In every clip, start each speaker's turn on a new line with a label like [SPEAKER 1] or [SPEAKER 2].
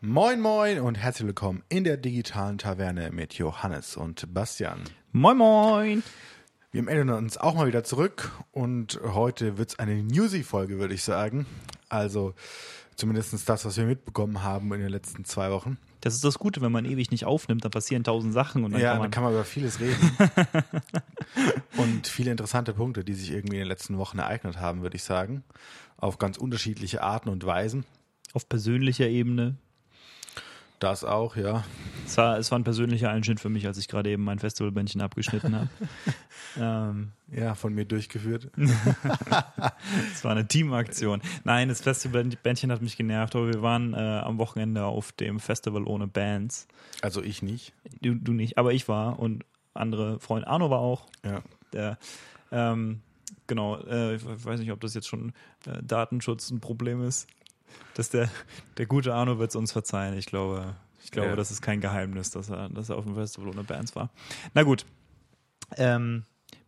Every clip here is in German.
[SPEAKER 1] Moin Moin und herzlich willkommen in der digitalen Taverne mit Johannes und Bastian.
[SPEAKER 2] Moin Moin.
[SPEAKER 1] Wir melden uns auch mal wieder zurück und heute wird es eine Newsy-Folge, würde ich sagen. Also zumindest das, was wir mitbekommen haben in den letzten zwei Wochen.
[SPEAKER 2] Das ist das Gute, wenn man ewig nicht aufnimmt, dann passieren tausend Sachen und dann
[SPEAKER 1] ja,
[SPEAKER 2] kann man.
[SPEAKER 1] dann kann man über vieles reden. und viele interessante Punkte, die sich irgendwie in den letzten Wochen ereignet haben, würde ich sagen. Auf ganz unterschiedliche Arten und Weisen.
[SPEAKER 2] auf persönlicher Ebene.
[SPEAKER 1] Das auch, ja.
[SPEAKER 2] Es war, es war ein persönlicher Einschnitt für mich, als ich gerade eben mein Festivalbändchen abgeschnitten habe. ähm,
[SPEAKER 1] Ja, von mir durchgeführt.
[SPEAKER 2] es war eine Teamaktion. Nein, das Festivalbändchen hat mich genervt, aber wir waren äh, am Wochenende auf dem Festival ohne Bands.
[SPEAKER 1] Also ich nicht.
[SPEAKER 2] Du, du nicht, aber ich war und andere Freunde. Arno war auch.
[SPEAKER 1] Ja.
[SPEAKER 2] Der, ähm, genau, äh, ich weiß nicht, ob das jetzt schon äh, Datenschutz ein Problem ist. Dass der, der gute Arno wird es uns verzeihen. Ich glaube, ich glaube,
[SPEAKER 1] Ja.
[SPEAKER 2] das ist kein Geheimnis, dass er, dass er auf dem Festival ohne Bands war. Na gut. Ähm,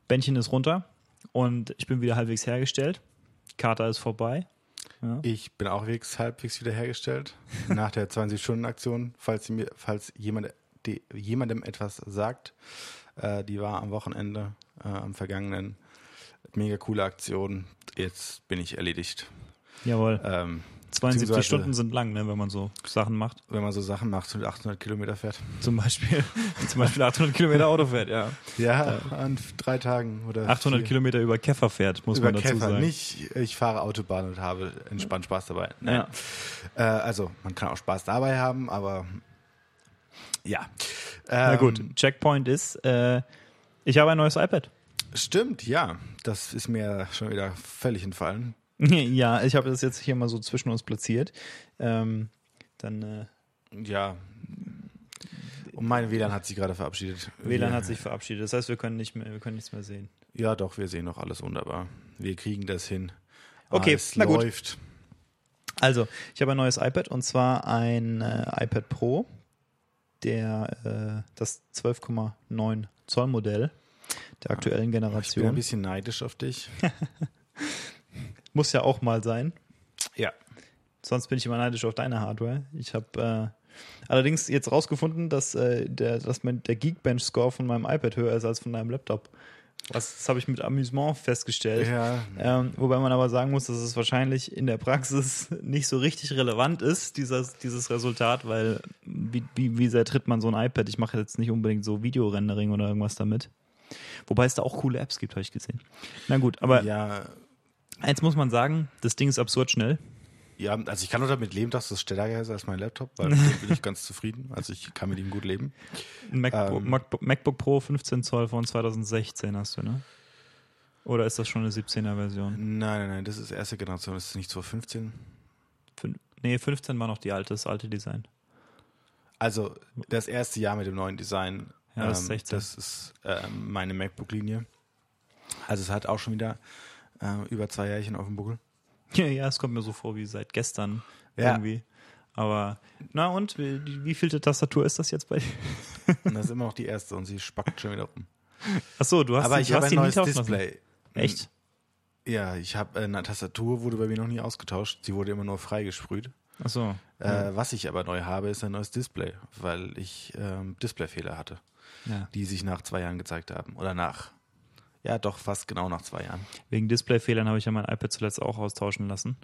[SPEAKER 2] Bändchen ist runter und ich bin wieder halbwegs hergestellt. Kater ist vorbei. Ja.
[SPEAKER 1] Ich bin auch wegs, halbwegs wiederhergestellt. Nach der 20-Stunden-Aktion, falls, mir, falls jemand, die, jemandem etwas sagt. Äh, die war am Wochenende, äh, am vergangenen. Mega coole Aktion. Jetzt bin ich erledigt.
[SPEAKER 2] Jawohl.
[SPEAKER 1] Ähm,
[SPEAKER 2] 72
[SPEAKER 1] beziehungsweise-
[SPEAKER 2] Stunden sind lang, ne, wenn man so Sachen macht.
[SPEAKER 1] wenn man so Sachen macht und 800 Kilometer fährt.
[SPEAKER 2] Zum Beispiel, zum Beispiel 800 Kilometer Auto fährt, ja.
[SPEAKER 1] Ja, an drei Tagen oder
[SPEAKER 2] 800
[SPEAKER 1] vier.
[SPEAKER 2] Kilometer über Käfer fährt, muss
[SPEAKER 1] über
[SPEAKER 2] man dazu
[SPEAKER 1] Käfer.
[SPEAKER 2] sagen.
[SPEAKER 1] Nicht, ich fahre Autobahn und habe entspannt Spaß dabei. Nein.
[SPEAKER 2] Ja.
[SPEAKER 1] Äh, also, man kann auch Spaß dabei haben, aber ja.
[SPEAKER 2] Na
[SPEAKER 1] Ähm,
[SPEAKER 2] gut, Checkpoint ist, äh, ich habe ein neues iPad.
[SPEAKER 1] Stimmt, ja. Das ist mir schon wieder völlig entfallen.
[SPEAKER 2] ja, ich habe das jetzt hier mal so zwischen uns platziert. Ähm, dann äh,
[SPEAKER 1] Ja. Und mein WLAN hat sich gerade verabschiedet.
[SPEAKER 2] WLAN hat sich verabschiedet. Das heißt, wir können nicht mehr, wir können nichts mehr sehen.
[SPEAKER 1] Ja, doch, wir sehen noch alles wunderbar. Wir kriegen das hin.
[SPEAKER 2] Okay,
[SPEAKER 1] es
[SPEAKER 2] na gut.
[SPEAKER 1] läuft.
[SPEAKER 2] Also, ich habe ein neues iPad und zwar ein äh, iPad Pro, der äh, das 12,9 Zoll Modell der aktuellen
[SPEAKER 1] Ich bin ein
[SPEAKER 2] Generation.
[SPEAKER 1] bisschen neidisch auf dich.
[SPEAKER 2] Muss ja auch mal sein.
[SPEAKER 1] Ja.
[SPEAKER 2] Sonst bin ich immer neidisch auf deine Hardware. Ich habe äh, allerdings jetzt rausgefunden, dass, äh, der, dass mein, der Geekbench-Score von meinem iPad höher ist als von deinem Laptop. Was, das habe ich mit Amüsement festgestellt.
[SPEAKER 1] Ja,
[SPEAKER 2] Ähm, wobei man aber sagen muss, dass es wahrscheinlich in der Praxis nicht so richtig relevant ist, dieses, dieses Resultat, weil wie, wie, wie sehr tritt man so ein iPad? Ich mache jetzt nicht unbedingt so Videorendering oder irgendwas damit. Wobei es da auch coole Apps gibt, habe ich gesehen. Na gut, aber
[SPEAKER 1] ja,
[SPEAKER 2] eins muss man sagen, das Ding ist absurd schnell.
[SPEAKER 1] ja, also ich kann nur damit leben, dass das stärker ist als mein Laptop, weil mit dem bin ich ganz zufrieden. Also ich kann mit ihm gut leben.
[SPEAKER 2] Ein MacBook,
[SPEAKER 1] Ähm.
[SPEAKER 2] MacBook, MacBook Pro 15 Zoll von 2016 hast du, ne? Oder ist das schon eine 17er Version?
[SPEAKER 1] Nein, nein, nein, das ist erste Generation, das ist nicht 2015.
[SPEAKER 2] Fün nee, 15 war noch die alte, das alte Design.
[SPEAKER 1] Also das erste Jahr mit dem neuen Design.
[SPEAKER 2] Ja, das ist
[SPEAKER 1] ähm,
[SPEAKER 2] 16.
[SPEAKER 1] Das ist ähm, meine MacBook-Linie. Also es hat auch schon wieder äh, über zwei Jährchen auf dem Buckel.
[SPEAKER 2] Ja, ja, es kommt mir so vor wie seit gestern
[SPEAKER 1] Ja.
[SPEAKER 2] irgendwie. Aber, na und, wie, wie vielte Tastatur ist das jetzt bei dir?
[SPEAKER 1] Das ist immer noch die erste und sie spackt schon wieder rum.
[SPEAKER 2] Achso, du hast,
[SPEAKER 1] Aber
[SPEAKER 2] die,
[SPEAKER 1] ich
[SPEAKER 2] du hast
[SPEAKER 1] ein
[SPEAKER 2] die
[SPEAKER 1] neues. Display.
[SPEAKER 2] Echt?
[SPEAKER 1] Ja, ich habe eine Tastatur wurde bei mir noch nie ausgetauscht. Sie wurde immer nur freigesprüht.
[SPEAKER 2] Achso.
[SPEAKER 1] Äh, was ich aber neu habe, ist ein neues Display, weil ich ähm, Displayfehler hatte,
[SPEAKER 2] Ja.
[SPEAKER 1] die sich nach zwei Jahren gezeigt haben. Oder nach, ja doch, fast genau nach zwei Jahren.
[SPEAKER 2] Wegen Displayfehlern habe ich ja mein iPad zuletzt auch austauschen lassen.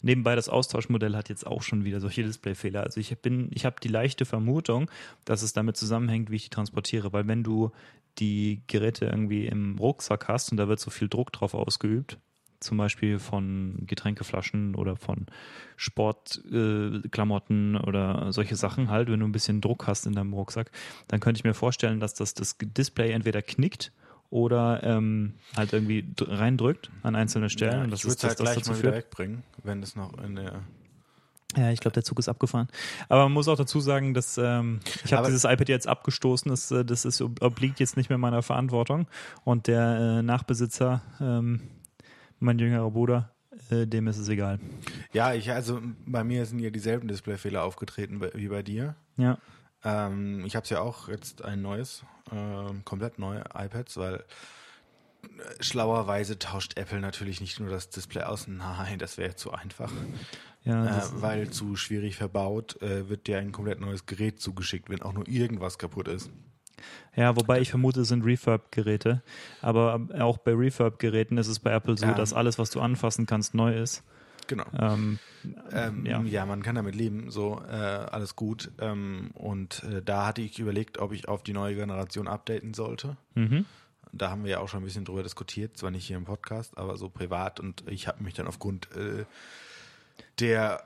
[SPEAKER 2] Nebenbei, das Austauschmodell hat jetzt auch schon wieder solche Displayfehler. Also ich bin, ich habe die leichte Vermutung, dass es damit zusammenhängt, wie ich die transportiere. Weil wenn du die Geräte irgendwie im Rucksack hast und da wird so viel Druck drauf ausgeübt, zum Beispiel von Getränkeflaschen oder von Sportklamotten äh, oder solche Sachen halt, wenn du ein bisschen Druck hast in deinem Rucksack, dann könnte ich mir vorstellen, dass das, das Display entweder knickt oder ähm, halt irgendwie dr- reindrückt an einzelne Stellen.
[SPEAKER 1] Ja,
[SPEAKER 2] und das
[SPEAKER 1] ich würde es
[SPEAKER 2] das,
[SPEAKER 1] halt
[SPEAKER 2] das
[SPEAKER 1] gleich mal wieder wegbringen, wenn es noch in der.
[SPEAKER 2] Ja, ich glaube, der Zug ist abgefahren. Aber man muss auch dazu sagen, dass ähm, ich habe dieses iPad jetzt abgestoßen. Das, äh, das ist, obliegt jetzt nicht mehr meiner Verantwortung. Und der äh, Nachbesitzer, ähm, mein jüngerer Bruder, äh, dem ist es egal.
[SPEAKER 1] Ja, ich also bei mir sind ja dieselben Displayfehler aufgetreten wie bei dir.
[SPEAKER 2] Ja.
[SPEAKER 1] Ähm, ich habe ja auch jetzt ein neues, ähm, komplett neue iPads, weil äh, schlauerweise tauscht Apple natürlich nicht nur das Display aus. Nein, das wäre zu einfach.
[SPEAKER 2] Ja,
[SPEAKER 1] äh, weil zu schwierig verbaut, äh, wird dir ein komplett neues Gerät zugeschickt, wenn auch nur irgendwas kaputt ist.
[SPEAKER 2] Ja, wobei ich vermute, es sind Refurb-Geräte. Aber auch bei Refurb-Geräten ist es bei Apple so,
[SPEAKER 1] Ja.
[SPEAKER 2] dass alles, was du anfassen kannst, neu ist.
[SPEAKER 1] Genau.
[SPEAKER 2] Ähm,
[SPEAKER 1] Ähm,
[SPEAKER 2] ja.
[SPEAKER 1] ja. man kann damit leben, so äh, alles gut. Ähm, und äh, da hatte ich überlegt, ob ich auf die neue Generation updaten sollte.
[SPEAKER 2] mhm.
[SPEAKER 1] Da haben wir ja auch schon ein bisschen drüber diskutiert, zwar nicht hier im Podcast, aber so privat. Und ich habe mich dann aufgrund äh, der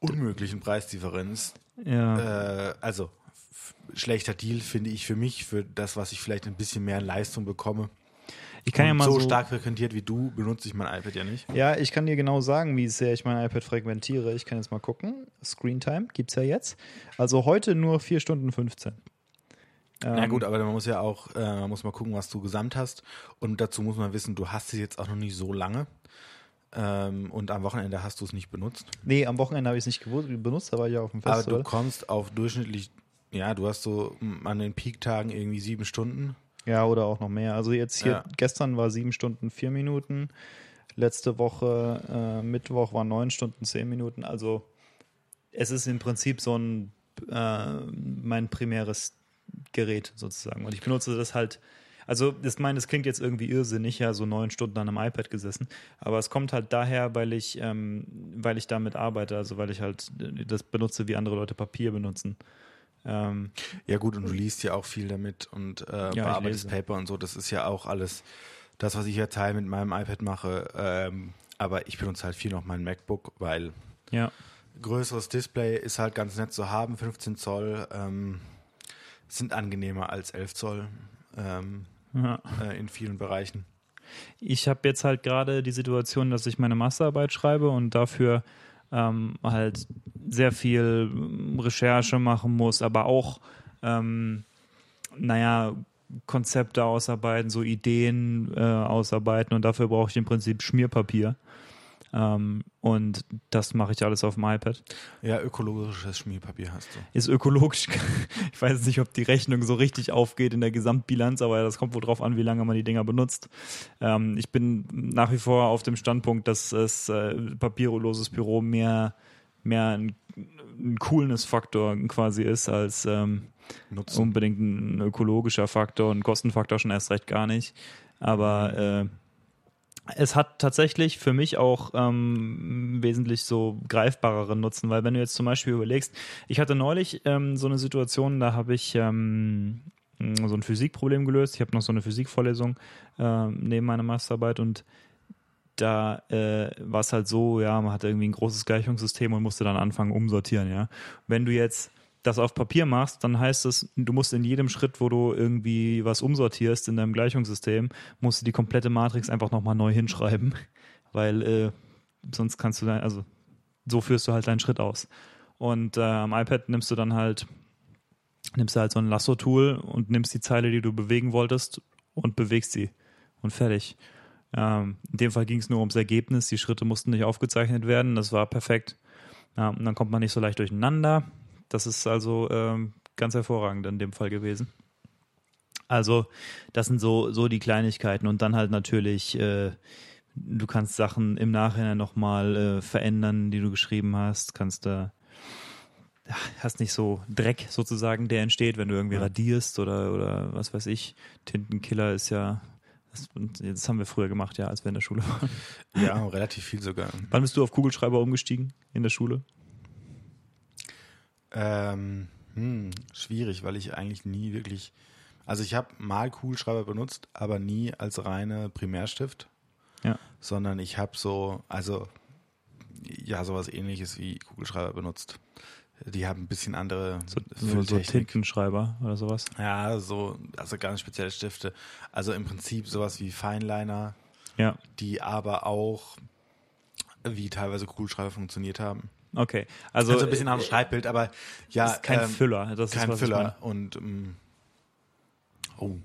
[SPEAKER 1] unmöglichen Preisdifferenz,
[SPEAKER 2] Ja.
[SPEAKER 1] äh, also schlechter Deal finde ich für mich, für das, was ich vielleicht ein bisschen mehr Leistung bekomme.
[SPEAKER 2] Ich kann ja
[SPEAKER 1] Und
[SPEAKER 2] mal
[SPEAKER 1] so,
[SPEAKER 2] so,
[SPEAKER 1] stark frequentiert wie du benutze ich mein iPad ja nicht.
[SPEAKER 2] Ja, ich kann dir genau sagen, wie sehr ich mein iPad frequentiere. Ich kann jetzt mal gucken. Screen Time gibt es ja jetzt. Also heute nur 4 Stunden 15.
[SPEAKER 1] Na
[SPEAKER 2] Ähm,
[SPEAKER 1] gut, aber man muss ja auch, äh, man muss mal gucken, was du gesamt hast. Und dazu muss man wissen, du hast es jetzt auch noch nicht so lange. Ähm, und am Wochenende hast du es nicht benutzt.
[SPEAKER 2] Nee, am Wochenende habe ich es nicht gewusst, benutzt, da war ich ja auf dem
[SPEAKER 1] Aber
[SPEAKER 2] Festival.
[SPEAKER 1] du kommst auf durchschnittlich, ja, du hast so an den Peak-Tagen irgendwie sieben Stunden.
[SPEAKER 2] Ja, oder auch noch mehr. Also jetzt hier,
[SPEAKER 1] Ja.
[SPEAKER 2] gestern war 7 Stunden 4 Minuten. Letzte Woche, äh, Mittwoch war 9 Stunden 10 Minuten. Also es ist im Prinzip so ein äh, mein primäres Gerät sozusagen. Und ich benutze das halt, also das meine, das klingt jetzt irgendwie irrsinnig, ja, so neun Stunden an einem iPad gesessen. Aber es kommt halt daher, weil ich, ähm, weil ich damit arbeite, also weil ich halt das benutze, wie andere Leute Papier benutzen. Ähm,
[SPEAKER 1] Ja gut, und du liest ja auch viel damit und äh, bearbeitest
[SPEAKER 2] lese.
[SPEAKER 1] Paper und so. Das ist ja auch alles das, was ich ja Teil mit meinem iPad mache. Ähm, aber ich benutze halt viel noch mein MacBook, weil
[SPEAKER 2] ja.
[SPEAKER 1] größeres Display ist halt ganz nett zu haben, 15 Zoll ähm, sind angenehmer als 11 Zoll ähm,
[SPEAKER 2] ja.
[SPEAKER 1] äh, in vielen Bereichen.
[SPEAKER 2] Ich habe jetzt halt gerade die Situation, dass ich meine Masterarbeit schreibe und dafür ähm, halt sehr viel Recherche machen muss, aber auch, ähm, naja, Konzepte ausarbeiten, so Ideen äh, ausarbeiten und dafür brauche ich im Prinzip Schmierpapier. Ähm, und das mache ich alles auf dem iPad.
[SPEAKER 1] Ja, ökologisches Schmierpapier hast du.
[SPEAKER 2] Ist ökologisch. Ich weiß nicht, ob die Rechnung so richtig aufgeht in der Gesamtbilanz, aber das kommt wohl drauf an, wie lange man die Dinger benutzt. Ähm, ich bin nach wie vor auf dem Standpunkt, dass es äh, papierloses Büro mehr, mehr ein, ein Coolness-Faktor quasi ist als ähm, unbedingt ein ökologischer Faktor und ein Kostenfaktor schon erst recht gar nicht. Aber äh, es hat tatsächlich für mich auch ähm, wesentlich so greifbareren Nutzen, weil wenn du jetzt zum Beispiel überlegst, ich hatte neulich ähm, so eine Situation, da habe ich ähm, so ein Physikproblem gelöst. Ich habe noch so eine Physikvorlesung ähm, neben meiner Masterarbeit und da äh, war es halt so, ja, man hatte irgendwie ein großes Gleichungssystem und musste dann anfangen umsortieren, ja. Wenn du jetzt das auf Papier machst, dann heißt es, du musst in jedem Schritt, wo du irgendwie was umsortierst in deinem Gleichungssystem, musst du die komplette Matrix einfach nochmal neu hinschreiben, weil äh, sonst kannst du dann, also so führst du halt deinen Schritt aus. Und äh, am iPad nimmst du dann halt, nimmst du halt so ein Lasso-Tool und nimmst die Zeile, die du bewegen wolltest und bewegst sie und fertig. Ähm, in dem Fall ging es nur ums Ergebnis, die Schritte mussten nicht aufgezeichnet werden, das war perfekt. Ja, und dann kommt man nicht so leicht durcheinander. Das ist also ähm, ganz hervorragend in dem Fall gewesen. Also, das sind so, so die Kleinigkeiten und dann halt natürlich, äh, du kannst Sachen im Nachhinein nochmal äh, verändern, die du geschrieben hast, kannst da, ja, hast nicht so Dreck sozusagen, der entsteht, wenn du irgendwie
[SPEAKER 1] Ja.
[SPEAKER 2] radierst oder, oder was weiß ich. Tintenkiller ist ja, das, das haben wir früher gemacht, ja, als wir in der Schule waren.
[SPEAKER 1] Ja, relativ viel sogar.
[SPEAKER 2] Wann bist du auf Kugelschreiber umgestiegen in der Schule?
[SPEAKER 1] Ähm, hm, schwierig, weil ich eigentlich nie wirklich. Also ich habe mal Kugelschreiber benutzt, aber nie als reine Primärstift.
[SPEAKER 2] Ja.
[SPEAKER 1] Sondern ich habe so, also ja, sowas ähnliches wie Kugelschreiber benutzt. Die haben ein bisschen andere
[SPEAKER 2] So, so, so. Tintenschreiber oder sowas?
[SPEAKER 1] Ja, so, also ganz spezielle Stifte. Also im Prinzip sowas wie Fineliner,
[SPEAKER 2] Ja,
[SPEAKER 1] die aber auch wie teilweise Kugelschreiber funktioniert haben.
[SPEAKER 2] Okay. Also,
[SPEAKER 1] Also, ein bisschen am
[SPEAKER 2] äh,
[SPEAKER 1] Schreibbild, aber ja.
[SPEAKER 2] ist kein
[SPEAKER 1] ähm,
[SPEAKER 2] Füller. Das
[SPEAKER 1] kein
[SPEAKER 2] ist,
[SPEAKER 1] Füller und ähm, oh,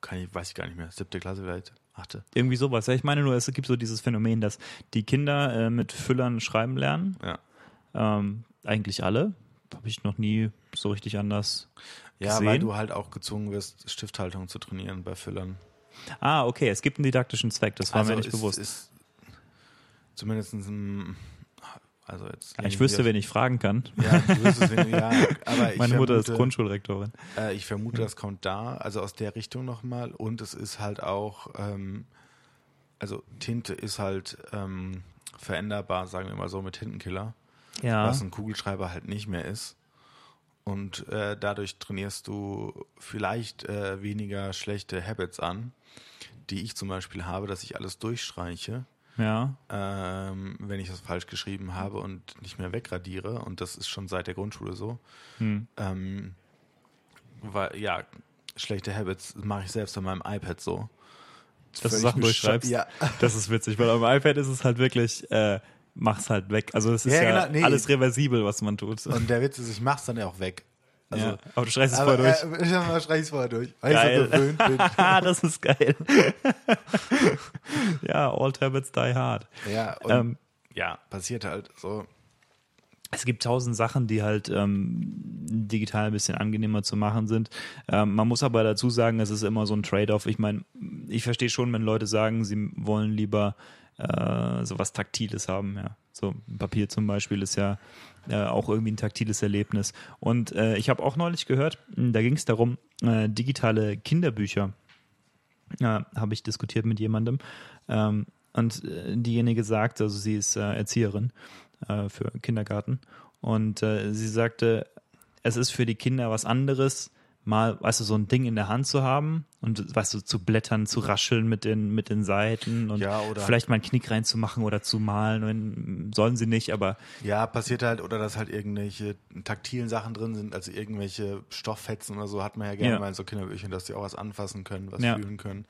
[SPEAKER 1] kann ich, weiß ich gar nicht mehr. Siebte Klasse vielleicht, achte.
[SPEAKER 2] Irgendwie sowas. Ja, ich meine nur, es gibt so dieses Phänomen, dass die Kinder äh, mit Füllern schreiben lernen.
[SPEAKER 1] Ja.
[SPEAKER 2] Ähm, eigentlich alle. Habe ich noch nie so richtig anders.
[SPEAKER 1] Ja,
[SPEAKER 2] Gesehen?
[SPEAKER 1] weil du halt auch gezwungen wirst, Stifthaltung zu trainieren bei Füllern.
[SPEAKER 2] Ah, okay, es gibt einen didaktischen Zweck, das war mir nicht
[SPEAKER 1] ist,
[SPEAKER 2] bewusst.
[SPEAKER 1] Ist zumindest ein, Also jetzt
[SPEAKER 2] ich wüsste, wen ich fragen kann.
[SPEAKER 1] Ja, du wüsstest, wen, ja, aber ich
[SPEAKER 2] Meine Mutter
[SPEAKER 1] vermute,
[SPEAKER 2] ist Grundschulrektorin.
[SPEAKER 1] Äh, ich vermute, das kommt da, also aus der Richtung nochmal. Und es ist halt auch, ähm, also Tinte ist halt ähm, veränderbar, sagen wir mal so, mit Tintenkiller,
[SPEAKER 2] Ja.
[SPEAKER 1] was ein Kugelschreiber halt nicht mehr ist. Und äh, dadurch trainierst du vielleicht äh, weniger schlechte Habits an, die ich zum Beispiel habe, dass ich alles durchstreiche,
[SPEAKER 2] Ja.
[SPEAKER 1] ähm, wenn ich das falsch geschrieben habe und nicht mehr wegradiere. Und das ist schon seit der Grundschule so.
[SPEAKER 2] Hm.
[SPEAKER 1] Ähm, weil, ja, schlechte Habits mache ich selbst an meinem iPad so.
[SPEAKER 2] Dass du Sachen durchschreibst.
[SPEAKER 1] Ja.
[SPEAKER 2] Das ist witzig, weil am iPad ist es halt wirklich, äh, mach's halt weg. Also es ist
[SPEAKER 1] Ja,
[SPEAKER 2] ja,
[SPEAKER 1] genau, nee.
[SPEAKER 2] alles reversibel, was man tut.
[SPEAKER 1] Und der Witz ist, ich mach's dann ja auch weg. Also,
[SPEAKER 2] ja. Aber du schreist es vorher durch.
[SPEAKER 1] Äh, ich äh, streiche es vorher durch, weil
[SPEAKER 2] Geil.
[SPEAKER 1] ich so gewöhnt bin.
[SPEAKER 2] Ah, das ist geil. ja, all habits die hard.
[SPEAKER 1] Ja, und,
[SPEAKER 2] Ähm,
[SPEAKER 1] ja, passiert halt so.
[SPEAKER 2] Es gibt tausend Sachen, die halt ähm, digital ein bisschen angenehmer zu machen sind. Ähm, man muss aber dazu sagen, es ist immer so ein Trade-off. Ich meine, ich verstehe schon, wenn Leute sagen, sie wollen lieber äh, sowas Taktiles haben. Ja, so Papier zum Beispiel ist ja äh, auch irgendwie ein taktiles Erlebnis. Und äh, ich habe auch neulich gehört, da ging es darum, äh, digitale Kinderbücher ja, habe ich diskutiert mit jemandem. Ähm, und äh, diejenige sagt, also sie ist äh, Erzieherin äh, für Kindergarten. Und äh, sie sagte, es ist für die Kinder was anderes, mal, weißt du, so ein Ding in der Hand zu haben und, weißt du, zu blättern, zu rascheln mit den, mit den Seiten und
[SPEAKER 1] Ja, oder-
[SPEAKER 2] vielleicht mal einen Knick reinzumachen oder zu malen. Und, sollen sie nicht, aber
[SPEAKER 1] Ja, passiert halt, oder dass halt irgendwelche taktilen Sachen drin sind, also irgendwelche Stofffetzen oder so, hat man ja gerne
[SPEAKER 2] Ja.
[SPEAKER 1] mal in so Kinderbüchern, dass die auch was anfassen können, was
[SPEAKER 2] Ja.
[SPEAKER 1] fühlen können.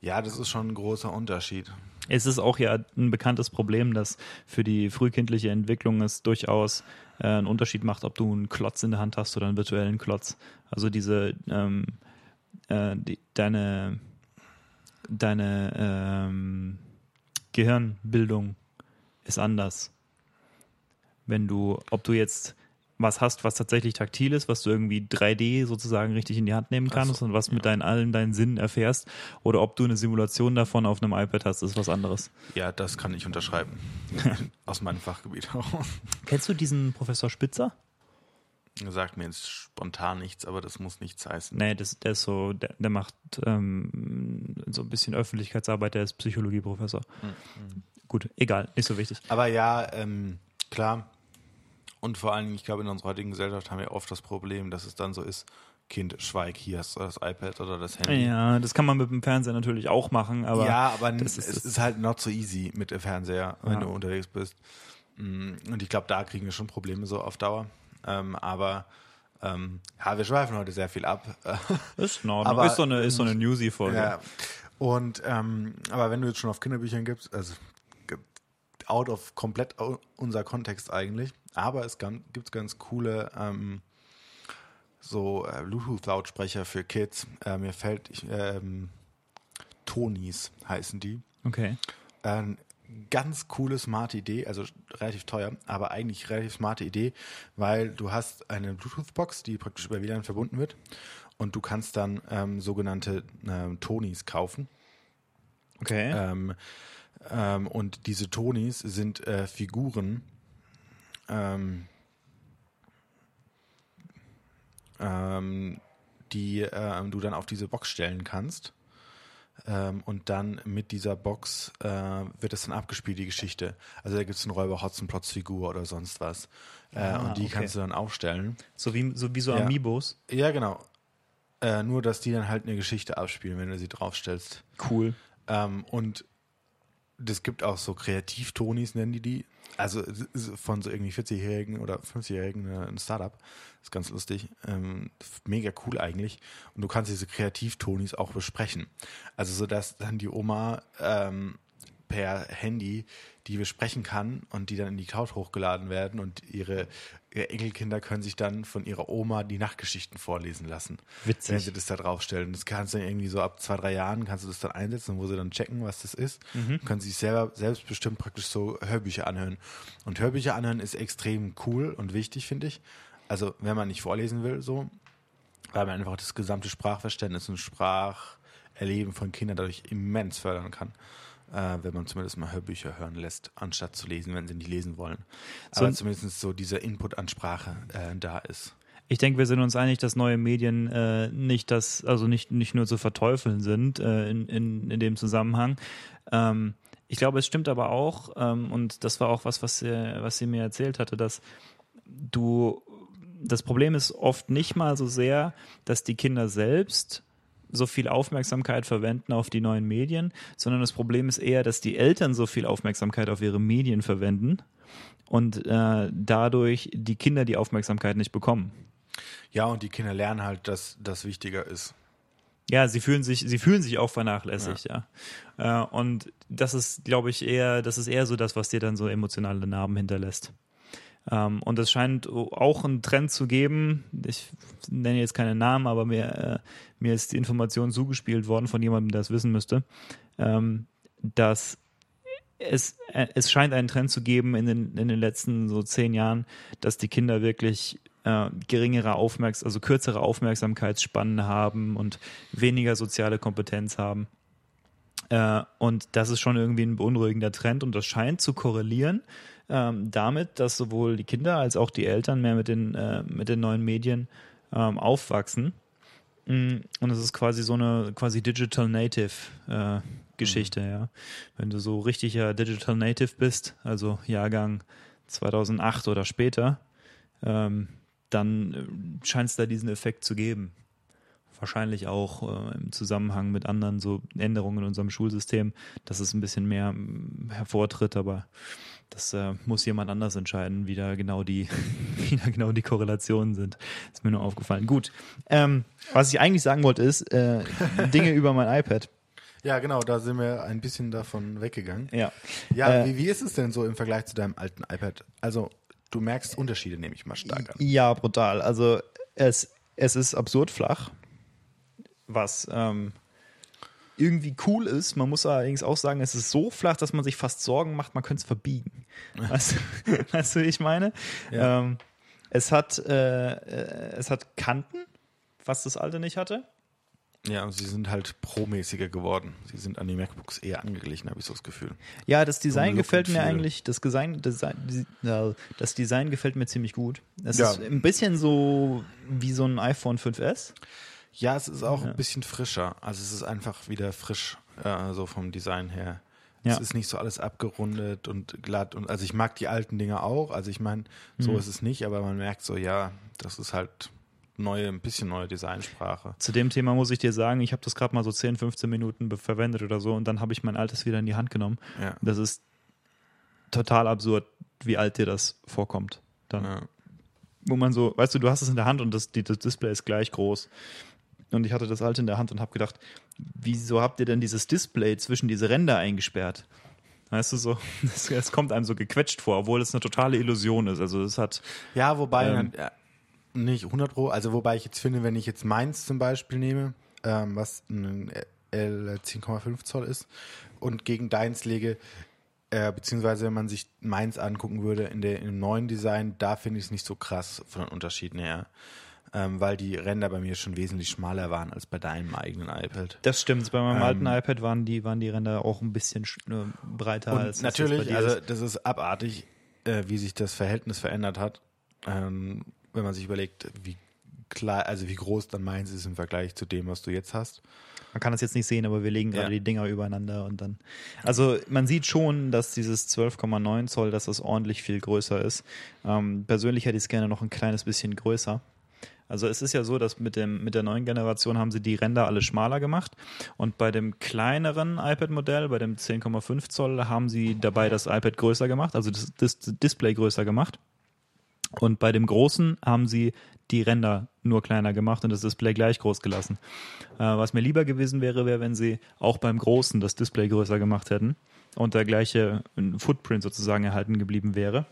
[SPEAKER 1] Ja, das ist schon ein großer Unterschied.
[SPEAKER 2] Es ist auch ja ein bekanntes Problem, dass für die frühkindliche Entwicklung es durchaus äh, einen Unterschied macht, ob du einen Klotz in der Hand hast oder einen virtuellen Klotz. Also diese ähm, äh, die, deine deine ähm, Gehirnbildung ist anders. Wenn du, ob du jetzt was hast, was tatsächlich taktil ist, was du irgendwie 3D sozusagen richtig in die Hand nehmen kannst
[SPEAKER 1] so,
[SPEAKER 2] und was mit deinen allen deinen Sinnen erfährst, oder ob du eine Simulation davon auf einem iPad hast, ist was anderes.
[SPEAKER 1] Ja, das kann ich unterschreiben. Aus meinem Fachgebiet auch.
[SPEAKER 2] Kennst du diesen Professor Spitzer?
[SPEAKER 1] Sagt mir jetzt spontan nichts, aber das muss nichts heißen.
[SPEAKER 2] Nee, das, der ist so, der, der macht ähm, so ein bisschen Öffentlichkeitsarbeit, der ist Psychologieprofessor. Gut, egal, nicht so wichtig.
[SPEAKER 1] Aber ja, ähm, klar. Und vor allem, ich glaube, in unserer heutigen Gesellschaft haben wir oft das Problem, dass es dann so ist, Kind, schweig, hier hast du das iPad oder das Handy.
[SPEAKER 2] Ja, das kann man mit dem Fernseher natürlich auch machen, aber
[SPEAKER 1] ja, aber
[SPEAKER 2] ist
[SPEAKER 1] es ist halt not so easy mit dem Fernseher, wenn
[SPEAKER 2] Ja.
[SPEAKER 1] du unterwegs bist. Mm, Und ich glaube, da kriegen wir schon Probleme so auf Dauer. Ähm, aber ähm, ja, wir schweifen heute sehr viel ab.
[SPEAKER 2] ist in Ordnung.
[SPEAKER 1] Aber-
[SPEAKER 2] ist so eine, ist so eine Newsy-Folge.
[SPEAKER 1] Ja. Und ähm, aber wenn du jetzt schon auf Kinderbüchern gibst, also out of komplett unser Kontext eigentlich, aber es gibt ganz coole ähm, so äh, Bluetooth-Lautsprecher für Kids. Äh, mir fällt ich, ähm, Tonis heißen die.
[SPEAKER 2] Okay.
[SPEAKER 1] Äh, ganz coole, smarte Idee, also relativ teuer, aber eigentlich relativ smarte Idee, weil du hast eine Bluetooth-Box, die praktisch über WLAN verbunden wird und du kannst dann ähm, sogenannte ähm, Tonis kaufen.
[SPEAKER 2] Okay.
[SPEAKER 1] Ähm, ähm, und diese Tonis sind äh, Figuren, ähm, ähm, die ähm, du dann auf diese Box stellen kannst. Ähm, und dann mit dieser Box äh, wird es dann abgespielt, die Geschichte. Also da gibt es einen Räuber Hotzenplotz-Figur oder sonst was. Äh,
[SPEAKER 2] Ah,
[SPEAKER 1] und die
[SPEAKER 2] okay.
[SPEAKER 1] kannst du dann aufstellen.
[SPEAKER 2] So wie, so wie so
[SPEAKER 1] Ja.
[SPEAKER 2] Amiibos.
[SPEAKER 1] Ja, genau. Äh, nur, dass die dann halt eine Geschichte abspielen, wenn du sie draufstellst.
[SPEAKER 2] Cool.
[SPEAKER 1] Ähm, und das gibt auch so Kreativtonis, nennen die die. Also von so irgendwie 40-Jährigen oder 50-Jährigen äh, ein Startup. ist ganz lustig. Ähm, mega cool eigentlich. Und du kannst diese Kreativtonis auch besprechen. Also so, dass dann die Oma ähm, per Handy die besprechen kann und die dann in die Cloud hochgeladen werden und ihre, ihre Enkelkinder können sich dann von ihrer Oma die Nachtgeschichten vorlesen lassen.
[SPEAKER 2] Witzig.
[SPEAKER 1] Wenn sie das da draufstellen. Das kannst du dann irgendwie so ab zwei, drei Jahren kannst du das dann einsetzen, wo sie dann checken, was das ist. Können sich selber selbstbestimmt praktisch so Hörbücher anhören. Und Hörbücher anhören ist extrem cool und wichtig, finde ich. Also wenn man nicht vorlesen will, so, weil man einfach das gesamte Sprachverständnis und Spracherleben von Kindern dadurch immens fördern kann. Äh, wenn man zumindest mal Hörbücher hören lässt, anstatt zu lesen, wenn sie nicht lesen wollen.
[SPEAKER 2] So-
[SPEAKER 1] Aber zumindest so diese Input-Ansprache äh, da ist.
[SPEAKER 2] Ich denke, wir sind uns einig, dass neue Medien äh, nicht das, also nicht, nicht nur zu verteufeln sind äh, in, in, in dem Zusammenhang. Ähm, ich glaube, es stimmt aber auch, ähm, und das war auch was, was sie, was sie mir erzählt hatte, dass du, das Problem ist oft nicht mal so sehr, dass die Kinder selbst so viel Aufmerksamkeit verwenden auf die neuen Medien, sondern das Problem ist eher, dass die Eltern so viel Aufmerksamkeit auf ihre Medien verwenden und äh, dadurch die Kinder die Aufmerksamkeit nicht bekommen.
[SPEAKER 1] Ja, und die Kinder lernen halt, dass das wichtiger ist.
[SPEAKER 2] Ja, sie fühlen sich, sie fühlen sich auch vernachlässigt, ja. Äh, und das ist, glaube ich, eher, das ist eher so das, was dir dann so emotionale Narben hinterlässt. Ähm, und es scheint auch einen Trend zu geben. Ich nenne jetzt keine Namen, aber mir, äh, mir ist die Information zugespielt worden von jemandem, der es wissen müsste, ähm, dass es, äh, es scheint einen Trend zu geben in den, in den letzten so zehn Jahren, dass die Kinder wirklich äh, geringere Aufmerks also kürzere Aufmerksamkeitsspannen haben und weniger soziale Kompetenz haben. Äh, und das ist schon irgendwie ein beunruhigender Trend und das scheint zu korrelieren ähm, damit, dass sowohl die Kinder als auch die Eltern mehr mit den, äh, mit den neuen Medien ähm, aufwachsen. Mm, Und es ist quasi so eine quasi Digital Native äh, Geschichte, ja. Wenn du so richtiger Digital Native bist, also Jahrgang 2008 oder später, ähm, dann äh, scheint es da diesen Effekt zu geben. Wahrscheinlich auch äh, im Zusammenhang mit anderen so Änderungen in unserem Schulsystem, dass es ein bisschen mehr mm, hervortritt, aber das äh, muss jemand anders entscheiden, wie da genau die, wie da genau die Korrelationen sind. Ist mir nur aufgefallen. Gut. Ähm, was ich eigentlich sagen wollte, ist äh, Dinge über mein iPad.
[SPEAKER 1] Ja, genau, da sind wir ein bisschen davon weggegangen.
[SPEAKER 2] Ja.
[SPEAKER 1] Ja,
[SPEAKER 2] Äh,
[SPEAKER 1] wie, wie ist es denn so im Vergleich zu deinem alten iPad? Also, du merkst Unterschiede, nehme ich mal stark an.
[SPEAKER 2] Ja, brutal. Also es, es ist absurd flach, was ähm, irgendwie cool ist. Man muss allerdings auch sagen, es ist so flach, dass man sich fast Sorgen macht, man könnte es verbiegen. Weißt, du- weißt du, wie ich meine?
[SPEAKER 1] Ja.
[SPEAKER 2] Ähm, es, hat, äh, es hat Kanten, was das alte nicht hatte.
[SPEAKER 1] Ja, und sie sind halt pro-mäßiger geworden. Sie sind an die MacBooks eher angeglichen, habe ich so das Gefühl.
[SPEAKER 2] Ja, das Design
[SPEAKER 1] Look
[SPEAKER 2] gefällt mir eigentlich, das Design, Design, das Design gefällt mir ziemlich gut. Es
[SPEAKER 1] Ja.
[SPEAKER 2] ist ein bisschen so wie so ein iPhone 5S.
[SPEAKER 1] Ja, es ist auch ein bisschen frischer. Also es ist einfach wieder frisch, äh, so vom Design her.
[SPEAKER 2] Ja.
[SPEAKER 1] Es ist nicht so alles abgerundet und glatt. Und also ich mag die alten Dinger auch. Also ich meine, so
[SPEAKER 2] Mhm.
[SPEAKER 1] ist es nicht, aber man merkt so, ja, das ist halt neue, ein bisschen neue Designsprache.
[SPEAKER 2] Zu dem Thema muss ich dir sagen, ich habe das gerade mal so 10, 15 Minuten verwendet oder so und dann habe ich mein altes wieder in die Hand genommen.
[SPEAKER 1] Ja.
[SPEAKER 2] Das ist total absurd, wie alt dir das vorkommt. Dann,
[SPEAKER 1] Ja.
[SPEAKER 2] wo man so, weißt du, du hast es in der Hand und das, die, das Display ist gleich groß. Und ich hatte das alte in der Hand und habe gedacht, wieso habt ihr denn dieses Display zwischen diese Ränder eingesperrt? Weißt du so, es, kommt einem so gequetscht vor, obwohl es eine totale Illusion ist. Also es hat,
[SPEAKER 1] Ja, wobei,
[SPEAKER 2] Ähm.
[SPEAKER 1] nicht 100 Pro, also wobei ich jetzt finde, wenn ich jetzt meins zum Beispiel nehme, ähm, was ein L 10,5 Zoll ist, und gegen deins lege, äh, beziehungsweise wenn man sich meins angucken würde in der, im neuen Design, da finde ich es nicht so krass von den Unterschieden her. Ähm, weil die Ränder bei mir schon wesentlich schmaler waren als bei deinem eigenen iPad.
[SPEAKER 2] das stimmt. Bei meinem
[SPEAKER 1] Ähm.
[SPEAKER 2] alten iPad waren die, waren die Ränder auch ein bisschen sch- äh, breiter
[SPEAKER 1] Und
[SPEAKER 2] als das
[SPEAKER 1] natürlich,
[SPEAKER 2] dir
[SPEAKER 1] also das ist abartig, äh, wie sich das Verhältnis verändert hat, ähm, wenn man sich überlegt, wie klar, also wie groß dann meins ist im Vergleich zu dem, was du jetzt hast.
[SPEAKER 2] Man kann das jetzt nicht sehen, aber wir legen gerade
[SPEAKER 1] Ja.
[SPEAKER 2] die Dinger übereinander und dann. Also man sieht schon, dass dieses 12,9 Zoll, dass das ordentlich viel größer ist. Ähm, persönlich hätte ich es gerne noch ein kleines bisschen größer. Also es ist ja so, dass mit, dem, mit der neuen Generation haben sie die Ränder alle schmaler gemacht und bei dem kleineren iPad-Modell, bei dem 10,5 Zoll, haben sie dabei das iPad größer gemacht, also das, das Display größer gemacht. Und bei dem großen haben sie die Ränder nur kleiner gemacht und das Display gleich groß gelassen. Äh, was mir lieber gewesen wäre, wäre, wenn sie auch beim großen das Display größer gemacht hätten und der gleiche Footprint sozusagen erhalten geblieben wäre.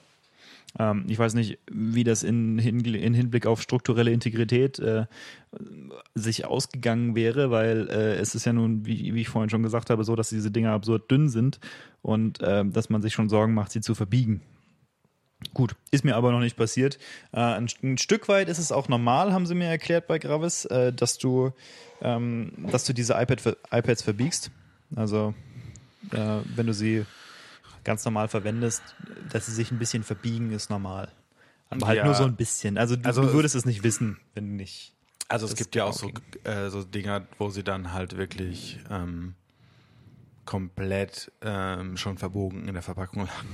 [SPEAKER 2] Ähm, ich weiß nicht, wie das in, in, in Hinblick auf strukturelle Integrität äh, sich ausgegangen wäre, weil äh, es ist ja nun, wie, wie ich vorhin schon gesagt habe, so, dass diese Dinger absurd dünn sind und äh, dass man sich schon Sorgen macht, sie zu verbiegen. Gut, ist mir aber noch nicht passiert. Äh, ein, ein Stück weit ist es auch normal, haben sie mir erklärt bei Gravis, äh, dass du, ähm, dass du diese iPad, iPads verbiegst. Also äh, wenn du sie ganz normal verwendest, dass sie sich ein bisschen verbiegen, ist normal. Aber halt
[SPEAKER 1] Ja.
[SPEAKER 2] nur so ein bisschen. Also du,
[SPEAKER 1] Also
[SPEAKER 2] du
[SPEAKER 1] es-
[SPEAKER 2] würdest es nicht wissen, wenn du nicht.
[SPEAKER 1] Also es gibt ja auch so,
[SPEAKER 2] auch
[SPEAKER 1] äh, so Dinger, wo sie dann halt wirklich ähm, komplett ähm, schon verbogen in der Verpackung lagen.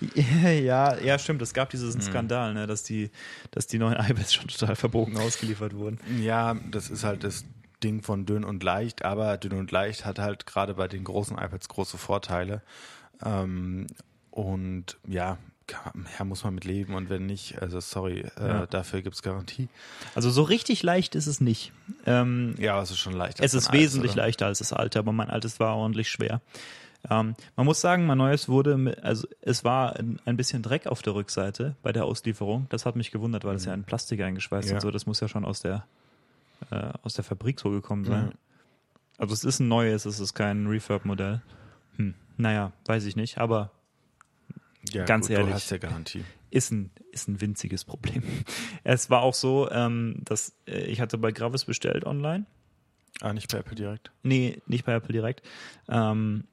[SPEAKER 2] Ja, ja, stimmt. Es gab diesen
[SPEAKER 1] Mhm.
[SPEAKER 2] Skandal, ne, dass die, dass die neuen iPads schon total verbogen ausgeliefert wurden.
[SPEAKER 1] Ja, das ist halt das Ding von dünn und leicht, aber dünn und leicht hat halt gerade bei den großen iPads große Vorteile. Ähm, und ja, ja, muss man mit leben und wenn nicht, also sorry, äh,
[SPEAKER 2] Ja.
[SPEAKER 1] dafür gibt's Garantie.
[SPEAKER 2] Also so richtig leicht ist es nicht. Ähm,
[SPEAKER 1] Ja, es ist schon leichter.
[SPEAKER 2] es ist wesentlich
[SPEAKER 1] oder?
[SPEAKER 2] leichter als das alte, aber mein altes war ordentlich schwer. Ähm, man muss sagen, mein neues wurde, mit, also es war ein, bisschen Dreck auf der Rückseite bei der Auslieferung. Das hat mich gewundert, weil es ja in Plastik eingeschweißt
[SPEAKER 1] Ja.
[SPEAKER 2] und so. Das muss ja schon aus der äh, aus der Fabrik so gekommen sein.
[SPEAKER 1] Ja.
[SPEAKER 2] Also es ist ein neues, es ist kein Refurb-Modell. Hm. Naja, weiß ich nicht, aber
[SPEAKER 1] Ja,
[SPEAKER 2] Ganz
[SPEAKER 1] gut,
[SPEAKER 2] ehrlich.
[SPEAKER 1] Du hast ja Garantie.
[SPEAKER 2] ist ein, ist ein winziges Problem. Es war auch so, ähm, dass äh, ich hatte bei Gravis bestellt online.
[SPEAKER 1] Ah, nicht bei Apple direkt.
[SPEAKER 2] Nee, nicht bei Apple direkt. Ähm,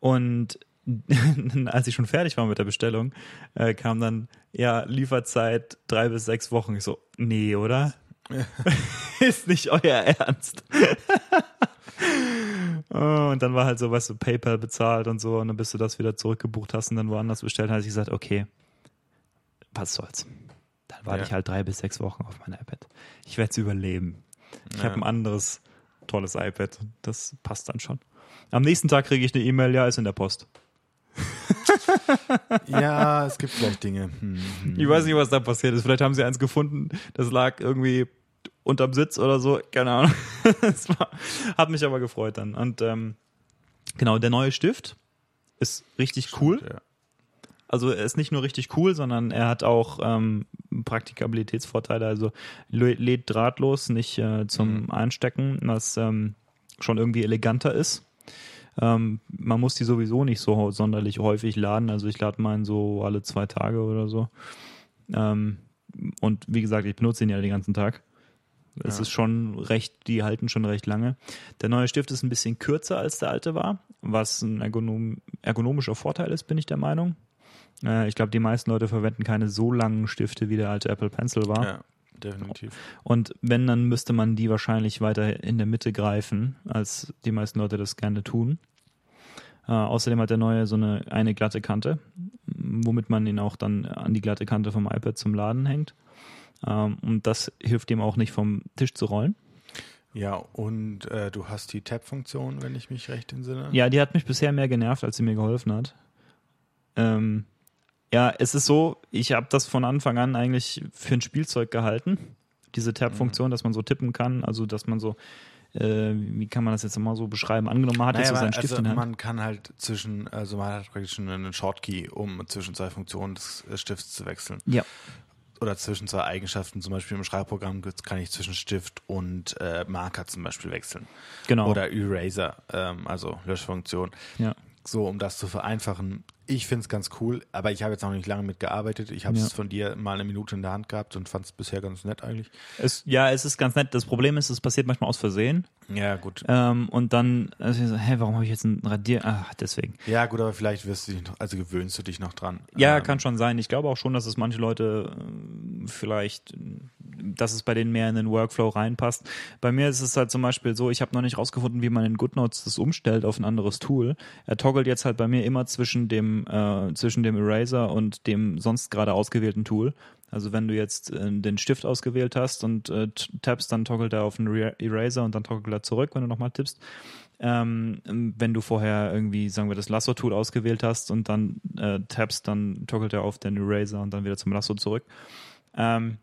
[SPEAKER 2] und als ich schon fertig war mit der Bestellung, äh, kam dann, ja, Lieferzeit drei bis sechs Wochen. Ich so, nee, oder? Ist nicht euer Ernst. Oh, und dann war halt so, weißt du, PayPal bezahlt und so, und dann bis du das wieder zurückgebucht hast und dann woanders bestellt, habe ich gesagt, okay, was soll's. Dann warte
[SPEAKER 1] Ja.
[SPEAKER 2] ich halt drei bis sechs Wochen auf mein iPad. Ich werde es überleben. Ich
[SPEAKER 1] Ja.
[SPEAKER 2] habe ein anderes tolles iPad. Das passt dann schon. Am nächsten Tag kriege ich eine E-Mail, ja, ist in der Post.
[SPEAKER 1] Ja, es gibt vielleicht Dinge. Hm, hm.
[SPEAKER 2] Ich weiß nicht, was da passiert ist. Vielleicht haben sie eins gefunden, das lag irgendwie unterm Sitz oder so. Keine Ahnung. Das war, hat mich aber gefreut dann. Und ähm, genau, der neue Stift ist richtig cool.
[SPEAKER 1] Ja.
[SPEAKER 2] Also er ist nicht nur richtig cool, sondern er hat auch ähm, Praktikabilitätsvorteile. Also lä- lädt drahtlos, nicht äh, zum
[SPEAKER 1] Mhm.
[SPEAKER 2] Einstecken, was ähm, schon irgendwie eleganter ist. Ähm, man muss die sowieso nicht so sonderlich häufig laden. Also ich lade meinen so alle zwei Tage oder so. Ähm, und wie gesagt, ich benutze ihn ja den ganzen Tag. Es
[SPEAKER 1] Ja.
[SPEAKER 2] ist schon recht, die halten schon recht lange. Der neue Stift ist ein bisschen kürzer als der alte war, was ein ergonom ergonomischer Vorteil ist, bin ich der Meinung. Äh, ich glaube, die meisten Leute verwenden keine so langen Stifte, wie der alte Apple Pencil war.
[SPEAKER 1] ja, definitiv.
[SPEAKER 2] Und wenn, dann müsste man die wahrscheinlich weiter in der Mitte greifen, als die meisten Leute das gerne tun. Äh, außerdem hat der neue so eine, eine glatte Kante, womit man ihn auch dann an die glatte Kante vom iPad zum Laden hängt. Ähm, und das hilft ihm auch nicht vom Tisch zu rollen.
[SPEAKER 1] Ja, und äh, du hast die Tab-Funktion, wenn ich mich recht entsinne.
[SPEAKER 2] Ja, die hat mich bisher mehr genervt, als sie mir geholfen hat. Ähm, ja, es ist so, ich habe das von Anfang an eigentlich für ein Spielzeug gehalten. Diese Tab-Funktion, dass man so tippen kann, also dass man so, äh, wie kann man das jetzt mal so beschreiben? Angenommen, man hat jetzt so
[SPEAKER 1] Naja,
[SPEAKER 2] seinen
[SPEAKER 1] aber
[SPEAKER 2] Stift
[SPEAKER 1] also
[SPEAKER 2] in der Hand.
[SPEAKER 1] man kann halt zwischen, also man hat praktisch einen Shortkey, um zwischen zwei Funktionen des äh, Stifts zu wechseln.
[SPEAKER 2] Ja,
[SPEAKER 1] Oder zwischen zwei Eigenschaften, zum Beispiel im Schreibprogramm kann ich zwischen Stift und äh, Marker zum Beispiel wechseln.
[SPEAKER 2] genau.
[SPEAKER 1] Oder Eraser, ähm, also Löschfunktion.
[SPEAKER 2] ja.
[SPEAKER 1] So, um das zu vereinfachen. Ich finde es ganz cool, aber ich habe jetzt noch nicht lange mitgearbeitet. Ich habe es
[SPEAKER 2] Ja.
[SPEAKER 1] von dir mal eine Minute in der Hand gehabt und fand es bisher ganz nett eigentlich.
[SPEAKER 2] Es, ja, es ist ganz nett. Das Problem ist, es passiert manchmal aus Versehen.
[SPEAKER 1] Ja, gut.
[SPEAKER 2] Ähm, und dann, also so, hä, warum habe ich jetzt ein Radier? Ah, deswegen.
[SPEAKER 1] Ja, gut, aber vielleicht wirst du dich noch, also gewöhnst du dich noch dran.
[SPEAKER 2] Ja,
[SPEAKER 1] Ähm,
[SPEAKER 2] kann schon sein. Ich glaube auch schon, dass es manche Leute äh, vielleicht, dass es bei denen mehr in den Workflow reinpasst. Bei mir ist es halt zum Beispiel so, ich habe noch nicht rausgefunden, wie man in GoodNotes das umstellt auf ein anderes Tool. Er toggelt jetzt halt bei mir immer zwischen dem, äh, zwischen dem Eraser und dem sonst gerade ausgewählten Tool. Also wenn du jetzt äh, den Stift ausgewählt hast und äh, tappst, dann toggelt er auf den Re- Eraser und dann toggelt er zurück, wenn du nochmal tippst. Ähm, wenn du vorher irgendwie, sagen wir, das Lasso-Tool ausgewählt hast und dann äh, tappst, dann toggelt er auf den Eraser und dann wieder zum Lasso zurück. Ähm,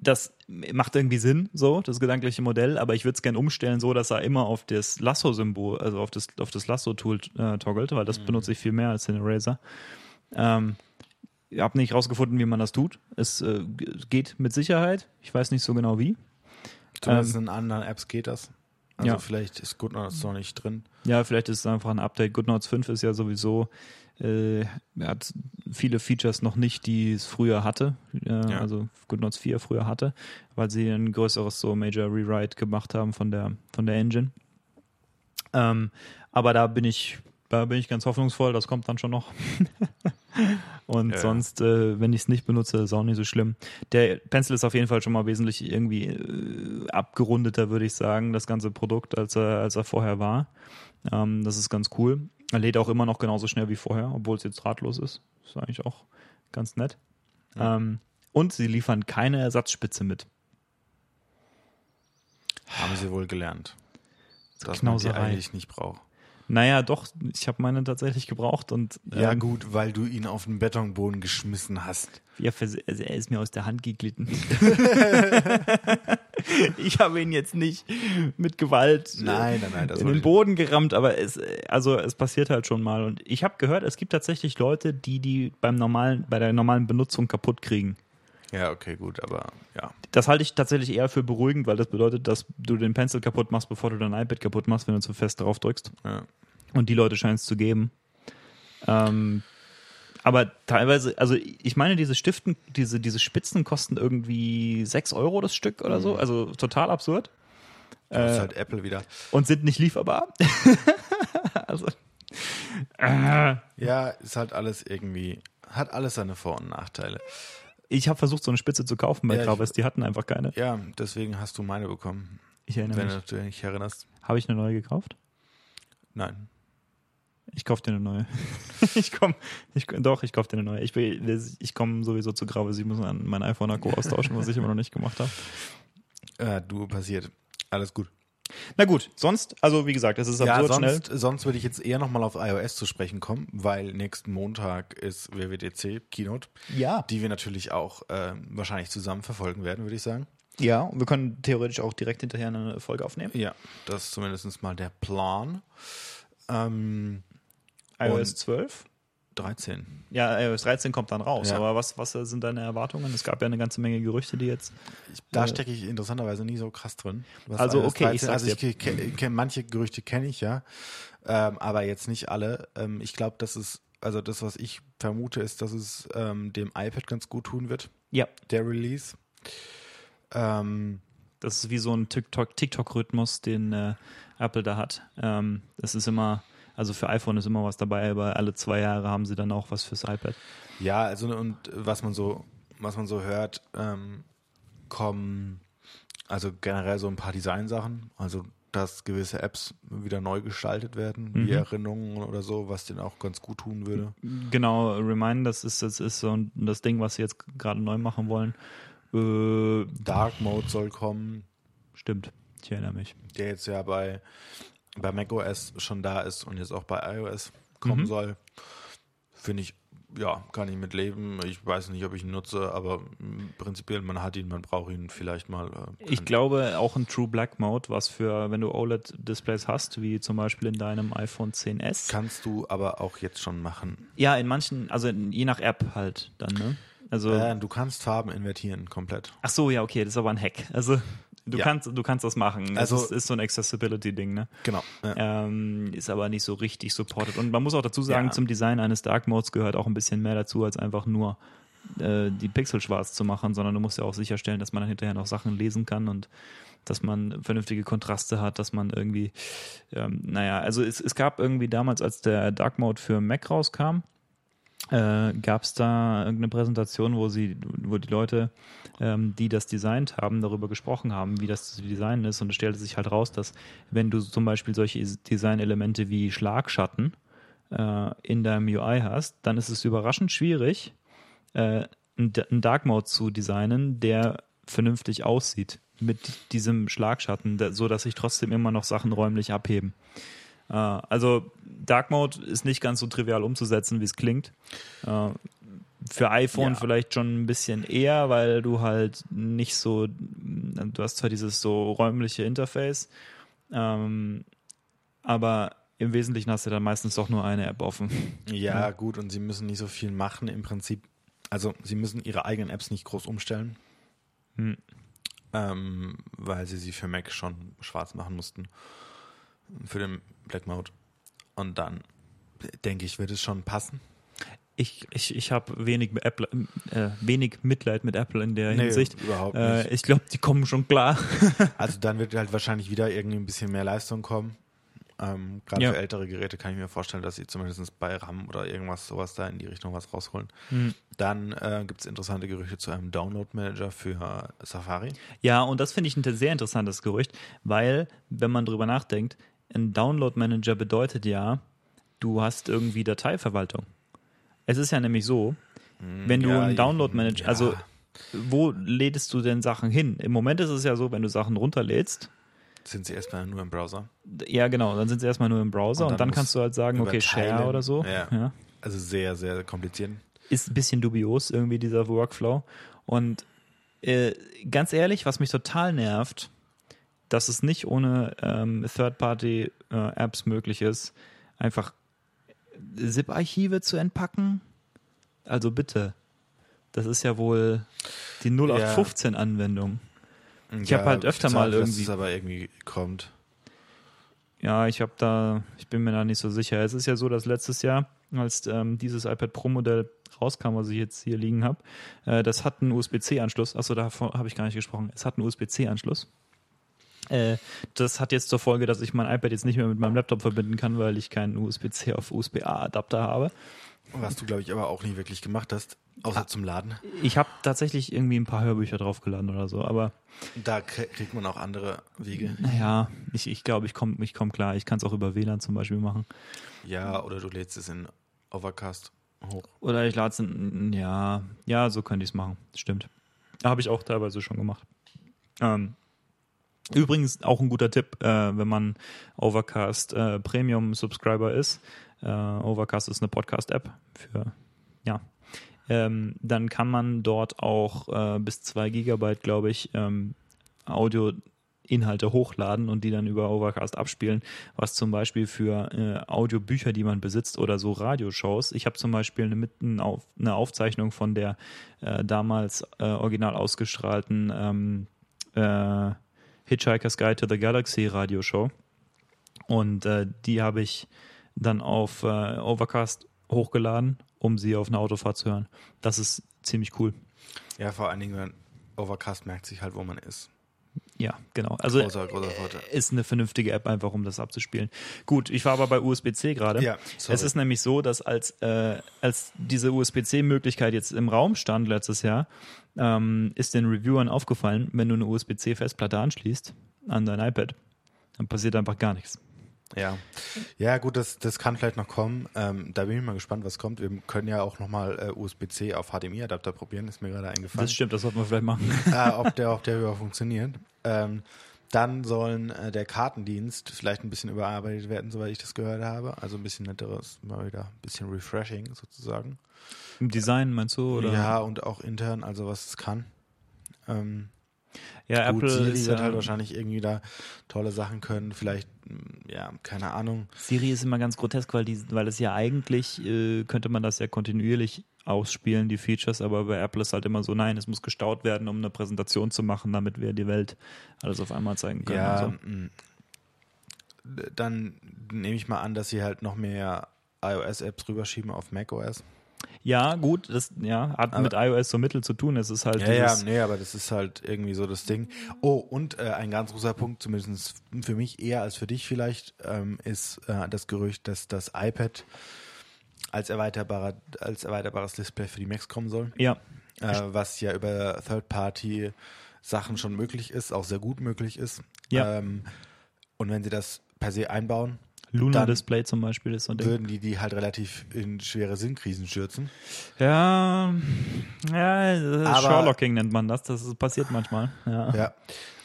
[SPEAKER 2] das macht irgendwie Sinn, so, das gedankliche Modell, aber ich würde es gerne umstellen, so dass er immer auf das Lasso-Symbol, also auf das, auf das Lasso-Tool äh, toggelt, weil das benutze ich viel mehr als den Eraser. Ähm, ich habe nicht rausgefunden, wie man das tut. Es äh, geht mit Sicherheit. Ich weiß nicht so genau wie.
[SPEAKER 1] Zumindest in anderen Apps geht das. Also
[SPEAKER 2] Ja.
[SPEAKER 1] vielleicht ist GoodNotes noch nicht drin.
[SPEAKER 2] Ja, vielleicht ist es einfach ein Update. GoodNotes 5 ist ja sowieso, äh, er hat viele Features noch nicht, die es früher hatte, äh,
[SPEAKER 1] Ja.
[SPEAKER 2] also GoodNotes 4 früher hatte, weil sie ein größeres so Major Rewrite gemacht haben von der, von der Engine. Ähm, Aber da bin ich, da bin ich ganz hoffnungsvoll, das kommt dann schon noch. Und
[SPEAKER 1] Ja,
[SPEAKER 2] sonst, äh, wenn ich es nicht benutze, ist auch nicht so schlimm. Der Pencil ist auf jeden Fall schon mal wesentlich irgendwie äh, abgerundeter, würde ich sagen, das ganze Produkt, als er, als er vorher war. Ähm, das ist ganz cool. Er lädt auch immer noch genauso schnell wie vorher, obwohl es jetzt drahtlos ist. Ist eigentlich auch ganz nett. Ähm, und sie liefern keine Ersatzspitze mit.
[SPEAKER 1] Haben sie wohl gelernt. Dass man die eigentlich nicht braucht.
[SPEAKER 2] Naja, doch, ich habe meine tatsächlich gebraucht und
[SPEAKER 1] Ja,
[SPEAKER 2] ähm,
[SPEAKER 1] gut, weil du ihn auf den Betonboden geschmissen hast.
[SPEAKER 2] Ja, also er ist mir aus der Hand geglitten. ich habe ihn jetzt nicht mit Gewalt äh,
[SPEAKER 1] Nein, nein, nein, das
[SPEAKER 2] in den Boden gerammt, aber es, also es passiert halt schon mal. Und ich habe gehört, es gibt tatsächlich Leute, die die beim normalen, bei der normalen Benutzung kaputt kriegen.
[SPEAKER 1] Ja, okay, gut, aber ja.
[SPEAKER 2] Das halte ich tatsächlich eher für beruhigend, weil das bedeutet, dass du den Pencil kaputt machst, bevor du dein iPad kaputt machst, wenn du zu fest drauf drückst.
[SPEAKER 1] ja.
[SPEAKER 2] Und die Leute scheinen es zu geben. Ähm, aber teilweise, also ich meine, diese Stiften, diese, diese Spitzen kosten irgendwie 6 Euro das Stück oder so. Also total absurd.
[SPEAKER 1] Das ist
[SPEAKER 2] Äh,
[SPEAKER 1] halt Apple wieder.
[SPEAKER 2] und sind nicht lieferbar. also. Äh,
[SPEAKER 1] Ja, ist halt alles irgendwie, hat alles seine Vor- und Nachteile.
[SPEAKER 2] Ich habe versucht, so eine Spitze zu kaufen bei
[SPEAKER 1] Ja,
[SPEAKER 2] Gravis. Die hatten einfach keine.
[SPEAKER 1] Ja, deswegen hast du meine bekommen.
[SPEAKER 2] Ich erinnere
[SPEAKER 1] Wenn
[SPEAKER 2] mich.
[SPEAKER 1] du dich erinnerst.
[SPEAKER 2] Habe ich eine neue gekauft?
[SPEAKER 1] Nein.
[SPEAKER 2] Ich kauf dir eine neue. ich komm, ich, doch, ich kauf dir eine neue. Ich, ich komme sowieso zu Gravis. Ich muss mein iPhone-Akku austauschen, was ich immer noch nicht gemacht habe.
[SPEAKER 1] Äh, du passiert. Alles gut.
[SPEAKER 2] Na gut, sonst, also wie gesagt, es ist
[SPEAKER 1] Ja,
[SPEAKER 2] absurd schnell.
[SPEAKER 1] sonst, sonst würde ich jetzt eher nochmal auf iOS zu sprechen kommen, weil nächsten Montag ist WWDC Keynote,
[SPEAKER 2] Ja.
[SPEAKER 1] die wir natürlich auch ähm, wahrscheinlich zusammen verfolgen werden, würde ich sagen.
[SPEAKER 2] Ja, und wir können theoretisch auch direkt hinterher eine Folge aufnehmen.
[SPEAKER 1] Ja, das ist zumindest mal der Plan. Ähm,
[SPEAKER 2] iOS
[SPEAKER 1] Und-
[SPEAKER 2] 12?
[SPEAKER 1] 13.
[SPEAKER 2] Ja, iOS 13 kommt dann raus.
[SPEAKER 1] Ja.
[SPEAKER 2] Aber was, was sind deine Erwartungen? Es gab ja eine ganze Menge Gerüchte, die jetzt.
[SPEAKER 1] Da
[SPEAKER 2] Äh,
[SPEAKER 1] stecke ich interessanterweise nie so krass drin.
[SPEAKER 2] Also, okay, ich
[SPEAKER 1] 13
[SPEAKER 2] sag's
[SPEAKER 1] also ich ke- ke- manche Gerüchte kenne ich ja, ähm, aber jetzt nicht alle. Ähm, ich glaube, dass es, also das, was ich vermute, ist, dass es ähm, dem iPad ganz gut tun wird,
[SPEAKER 2] Ja.
[SPEAKER 1] der Release. Ähm,
[SPEAKER 2] Das ist wie so ein TikTok- TikTok-Rhythmus, den äh, Apple da hat. Ähm, das ist immer, also für iPhone ist immer was dabei, aber alle zwei Jahre haben sie dann auch was fürs iPad.
[SPEAKER 1] ja, also und was man so, was man so hört, ähm, kommen also generell so ein paar Designsachen, also dass gewisse Apps wieder neu gestaltet werden, wie
[SPEAKER 2] Mhm.
[SPEAKER 1] Erinnerungen oder so, was denen auch ganz gut tun würde.
[SPEAKER 2] Genau, Remind, das ist, das ist so das Ding, was sie jetzt gerade neu machen wollen. Äh,
[SPEAKER 1] Dark Mode soll kommen,
[SPEAKER 2] stimmt, ich erinnere mich.
[SPEAKER 1] der jetzt ja bei, bei macOS schon da ist und jetzt auch bei iOS kommen
[SPEAKER 2] Mhm.
[SPEAKER 1] soll. Finde ich, ja, kann ich mit leben. Ich weiß nicht, ob ich ihn nutze, aber prinzipiell, man hat ihn, man braucht ihn vielleicht mal. äh,
[SPEAKER 2] Ich glaube auch ein True Black Mode, was für, wenn du OLED-Displays hast, wie zum Beispiel in deinem iPhone 10s.
[SPEAKER 1] Kannst du aber auch jetzt schon machen.
[SPEAKER 2] Ja, in manchen, also je nach App halt dann, ne? Also,
[SPEAKER 1] Äh, du kannst Farben invertieren, komplett.
[SPEAKER 2] ach so, ja, okay, das ist aber ein Hack. Also, du
[SPEAKER 1] Ja.
[SPEAKER 2] kannst, du kannst das machen. Das
[SPEAKER 1] Also-
[SPEAKER 2] ist, ist so ein Accessibility-Ding, ne?
[SPEAKER 1] Genau. Ja.
[SPEAKER 2] Ähm, ist aber nicht so richtig supported. Und man muss auch dazu sagen,
[SPEAKER 1] Ja.
[SPEAKER 2] zum Design eines Dark Modes gehört auch ein bisschen mehr dazu, als einfach nur äh, die Pixel schwarz zu machen, sondern du musst ja auch sicherstellen, dass man dann hinterher noch Sachen lesen kann und dass man vernünftige Kontraste hat, dass man irgendwie, ähm, naja, also es, es gab irgendwie damals, als der Dark Mode für Mac rauskam, äh, gab es da irgendeine Präsentation, wo sie, wo die Leute, ähm, die das designt haben, darüber gesprochen haben, wie das zu designen ist. Und es stellte sich halt raus, dass wenn du zum Beispiel solche Designelemente wie Schlagschatten äh, in deinem UI hast, dann ist es überraschend schwierig, äh, einen Dark Mode zu designen, der vernünftig aussieht mit diesem Schlagschatten, so dass sich trotzdem immer noch Sachen räumlich abheben. Äh, also Dark Mode ist nicht ganz so trivial umzusetzen, wie es klingt. Äh, für iPhone
[SPEAKER 1] Ja.
[SPEAKER 2] vielleicht schon ein bisschen eher, weil du halt nicht so, du hast zwar dieses so räumliche Interface, ähm, aber im Wesentlichen hast du dann meistens doch nur eine App offen.
[SPEAKER 1] ja, gut, und sie müssen nicht so viel machen im Prinzip. Also, sie müssen ihre eigenen Apps nicht groß umstellen,
[SPEAKER 2] Hm.
[SPEAKER 1] ähm, weil sie sie für Mac schon schwarz machen mussten. Für den Black Mode. Und dann, denke ich, wird es schon passen.
[SPEAKER 2] Ich, ich, ich habe wenig, Apple, äh, wenig Mitleid mit Apple in der
[SPEAKER 1] Nee,
[SPEAKER 2] Hinsicht.
[SPEAKER 1] überhaupt
[SPEAKER 2] Äh,
[SPEAKER 1] nicht.
[SPEAKER 2] ich glaube, die kommen schon klar.
[SPEAKER 1] Also dann wird halt wahrscheinlich wieder irgendwie ein bisschen mehr Leistung kommen. Ähm, Gerade
[SPEAKER 2] Ja.
[SPEAKER 1] für ältere Geräte kann ich mir vorstellen, dass sie zumindest bei RAM oder irgendwas sowas da in die Richtung was rausholen.
[SPEAKER 2] Hm.
[SPEAKER 1] Dann äh, gibt es interessante Gerüchte zu einem Download-Manager für Safari.
[SPEAKER 2] Ja, und das finde ich ein sehr interessantes Gerücht, weil, wenn man drüber nachdenkt, ein Download-Manager bedeutet ja, du hast irgendwie Dateiverwaltung. Es ist ja nämlich so, wenn du
[SPEAKER 1] ja,
[SPEAKER 2] einen Download-Manager,
[SPEAKER 1] ja.
[SPEAKER 2] also wo lädst du denn Sachen hin? Im Moment ist es ja so, wenn du Sachen runterlädst,
[SPEAKER 1] Sind sie erstmal nur im Browser.
[SPEAKER 2] ja genau, dann sind sie erstmal nur im Browser
[SPEAKER 1] Und
[SPEAKER 2] und
[SPEAKER 1] dann
[SPEAKER 2] dann, kannst du halt sagen, okay, Share oder so.
[SPEAKER 1] ja. Also sehr, sehr kompliziert.
[SPEAKER 2] ist ein bisschen dubios, irgendwie dieser Workflow. Und äh, ganz ehrlich, was mich total nervt, dass es nicht ohne ähm, Third-Party-Apps möglich ist, einfach ZIP-Archive zu entpacken. Also bitte. Das ist ja wohl die 0815-Anwendung. Ich hab halt öfter mal
[SPEAKER 1] Dass
[SPEAKER 2] irgendwie-
[SPEAKER 1] es aber irgendwie kommt.
[SPEAKER 2] Ja, ich habe da, ich bin mir da nicht so sicher. Es ist ja so, dass letztes Jahr, als ähm, dieses iPad Pro Modell rauskam, was ich jetzt hier liegen habe, äh, das hat einen USB-C-Anschluss. Achso, davon habe ich gar nicht gesprochen. Es hat einen USB-C-Anschluss. Äh, das hat jetzt zur Folge, dass ich mein iPad jetzt nicht mehr mit meinem Laptop verbinden kann, weil ich keinen USB-C auf USB-A-Adapter habe.
[SPEAKER 1] Was du, glaube ich, aber auch nie wirklich gemacht hast, außer zum Laden.
[SPEAKER 2] Ich habe tatsächlich irgendwie ein paar Hörbücher draufgeladen oder so, aber
[SPEAKER 1] Da krie- kriegt man auch andere Wege.
[SPEAKER 2] naja, ich glaube, ich, glaub, ich komme ich komm klar. Ich kann es auch über WLAN zum Beispiel machen.
[SPEAKER 1] Ja, oder du lädst es in Overcast hoch.
[SPEAKER 2] Oder ich lade es in, ja, ja, so könnte ich es machen. Stimmt. Habe ich auch teilweise schon gemacht. Ähm, übrigens auch ein guter Tipp, äh, wenn man Overcast äh, Premium Subscriber ist. Äh, Overcast ist eine Podcast-App für, ja. Ähm, dann kann man dort auch äh, bis zwei Gigabyte, glaube ich, ähm, Audio-Inhalte hochladen und die dann über Overcast abspielen, was zum Beispiel für äh, Audiobücher, die man besitzt oder so Radioshows. Ich habe zum Beispiel eine, mitten auf, eine Aufzeichnung von der äh, damals äh, original ausgestrahlten ähm, äh, Hitchhiker's Guide to the Galaxy Radioshow und äh, die habe ich dann auf äh, Overcast hochgeladen, um sie auf einer Autofahrt zu hören. Das ist ziemlich cool.
[SPEAKER 1] Ja, vor allen Dingen, Overcast merkt sich halt, wo man ist.
[SPEAKER 2] Ja, genau. Also
[SPEAKER 1] Großer, großer Vorteil.
[SPEAKER 2] ist eine vernünftige App einfach, um das abzuspielen. Gut, ich war aber bei USB-C gerade.
[SPEAKER 1] Ja, sorry.
[SPEAKER 2] es ist nämlich so, dass als, äh, als diese USB-C-Möglichkeit jetzt im Raum stand letztes Jahr, ähm, ist den Reviewern aufgefallen, wenn du eine USB-C-Festplatte anschließt an dein iPad, dann passiert einfach gar nichts.
[SPEAKER 1] Ja, ja gut, das, das kann vielleicht noch kommen. Ähm, da bin ich mal gespannt, was kommt. Wir können ja auch nochmal äh, USB-C auf HDMI-Adapter probieren, ist mir gerade eingefallen.
[SPEAKER 2] Das stimmt, das sollten wir vielleicht machen.
[SPEAKER 1] äh, ob der, ob der überhaupt funktioniert. Ähm, dann sollen äh, der Kartendienst vielleicht ein bisschen überarbeitet werden, soweit ich das gehört habe. Also ein bisschen netteres, mal wieder ein bisschen refreshing sozusagen.
[SPEAKER 2] Im Design meinst du? Oder?
[SPEAKER 1] Ja, und auch intern, also was es kann. Ähm,
[SPEAKER 2] ja
[SPEAKER 1] gut,
[SPEAKER 2] Apple
[SPEAKER 1] Siri
[SPEAKER 2] ist
[SPEAKER 1] wird halt wahrscheinlich irgendwie da tolle Sachen können. Vielleicht, mh, ja, keine Ahnung.
[SPEAKER 2] Siri ist immer ganz grotesk, weil, die, weil es ja eigentlich, äh, könnte man das ja kontinuierlich ausspielen, die Features, aber bei Apple ist halt immer so, nein, es muss gestaut werden, um eine Präsentation zu machen, damit wir die Welt alles auf einmal zeigen können.
[SPEAKER 1] Ja,
[SPEAKER 2] so.
[SPEAKER 1] D- dann nehme ich mal an, dass sie halt noch mehr iOS-Apps rüberschieben auf macOS.
[SPEAKER 2] Ja gut, das ja, hat
[SPEAKER 1] Aber-
[SPEAKER 2] mit iOS so Mittel zu tun. Es ist halt
[SPEAKER 1] Ja, ja, nee, aber das ist halt irgendwie so das Ding. Oh, und äh, ein ganz großer Punkt, zumindest für mich eher als für dich vielleicht, ähm, ist äh, das Gerücht, dass das iPad als, erweiterbarer, als erweiterbares Display für die Macs kommen soll,
[SPEAKER 2] ja,
[SPEAKER 1] äh, was ja über Third-Party Sachen schon möglich ist, auch sehr gut möglich ist.
[SPEAKER 2] Ja.
[SPEAKER 1] Ähm, und wenn sie das per se einbauen,
[SPEAKER 2] Lunar
[SPEAKER 1] dann
[SPEAKER 2] Display zum Beispiel ist so ein Ding.
[SPEAKER 1] würden die die halt relativ in schwere Sinnkrisen stürzen.
[SPEAKER 2] Ja, ja,
[SPEAKER 1] Aber-
[SPEAKER 2] Sherlocking nennt man das. Das passiert manchmal. Ja.
[SPEAKER 1] Ja.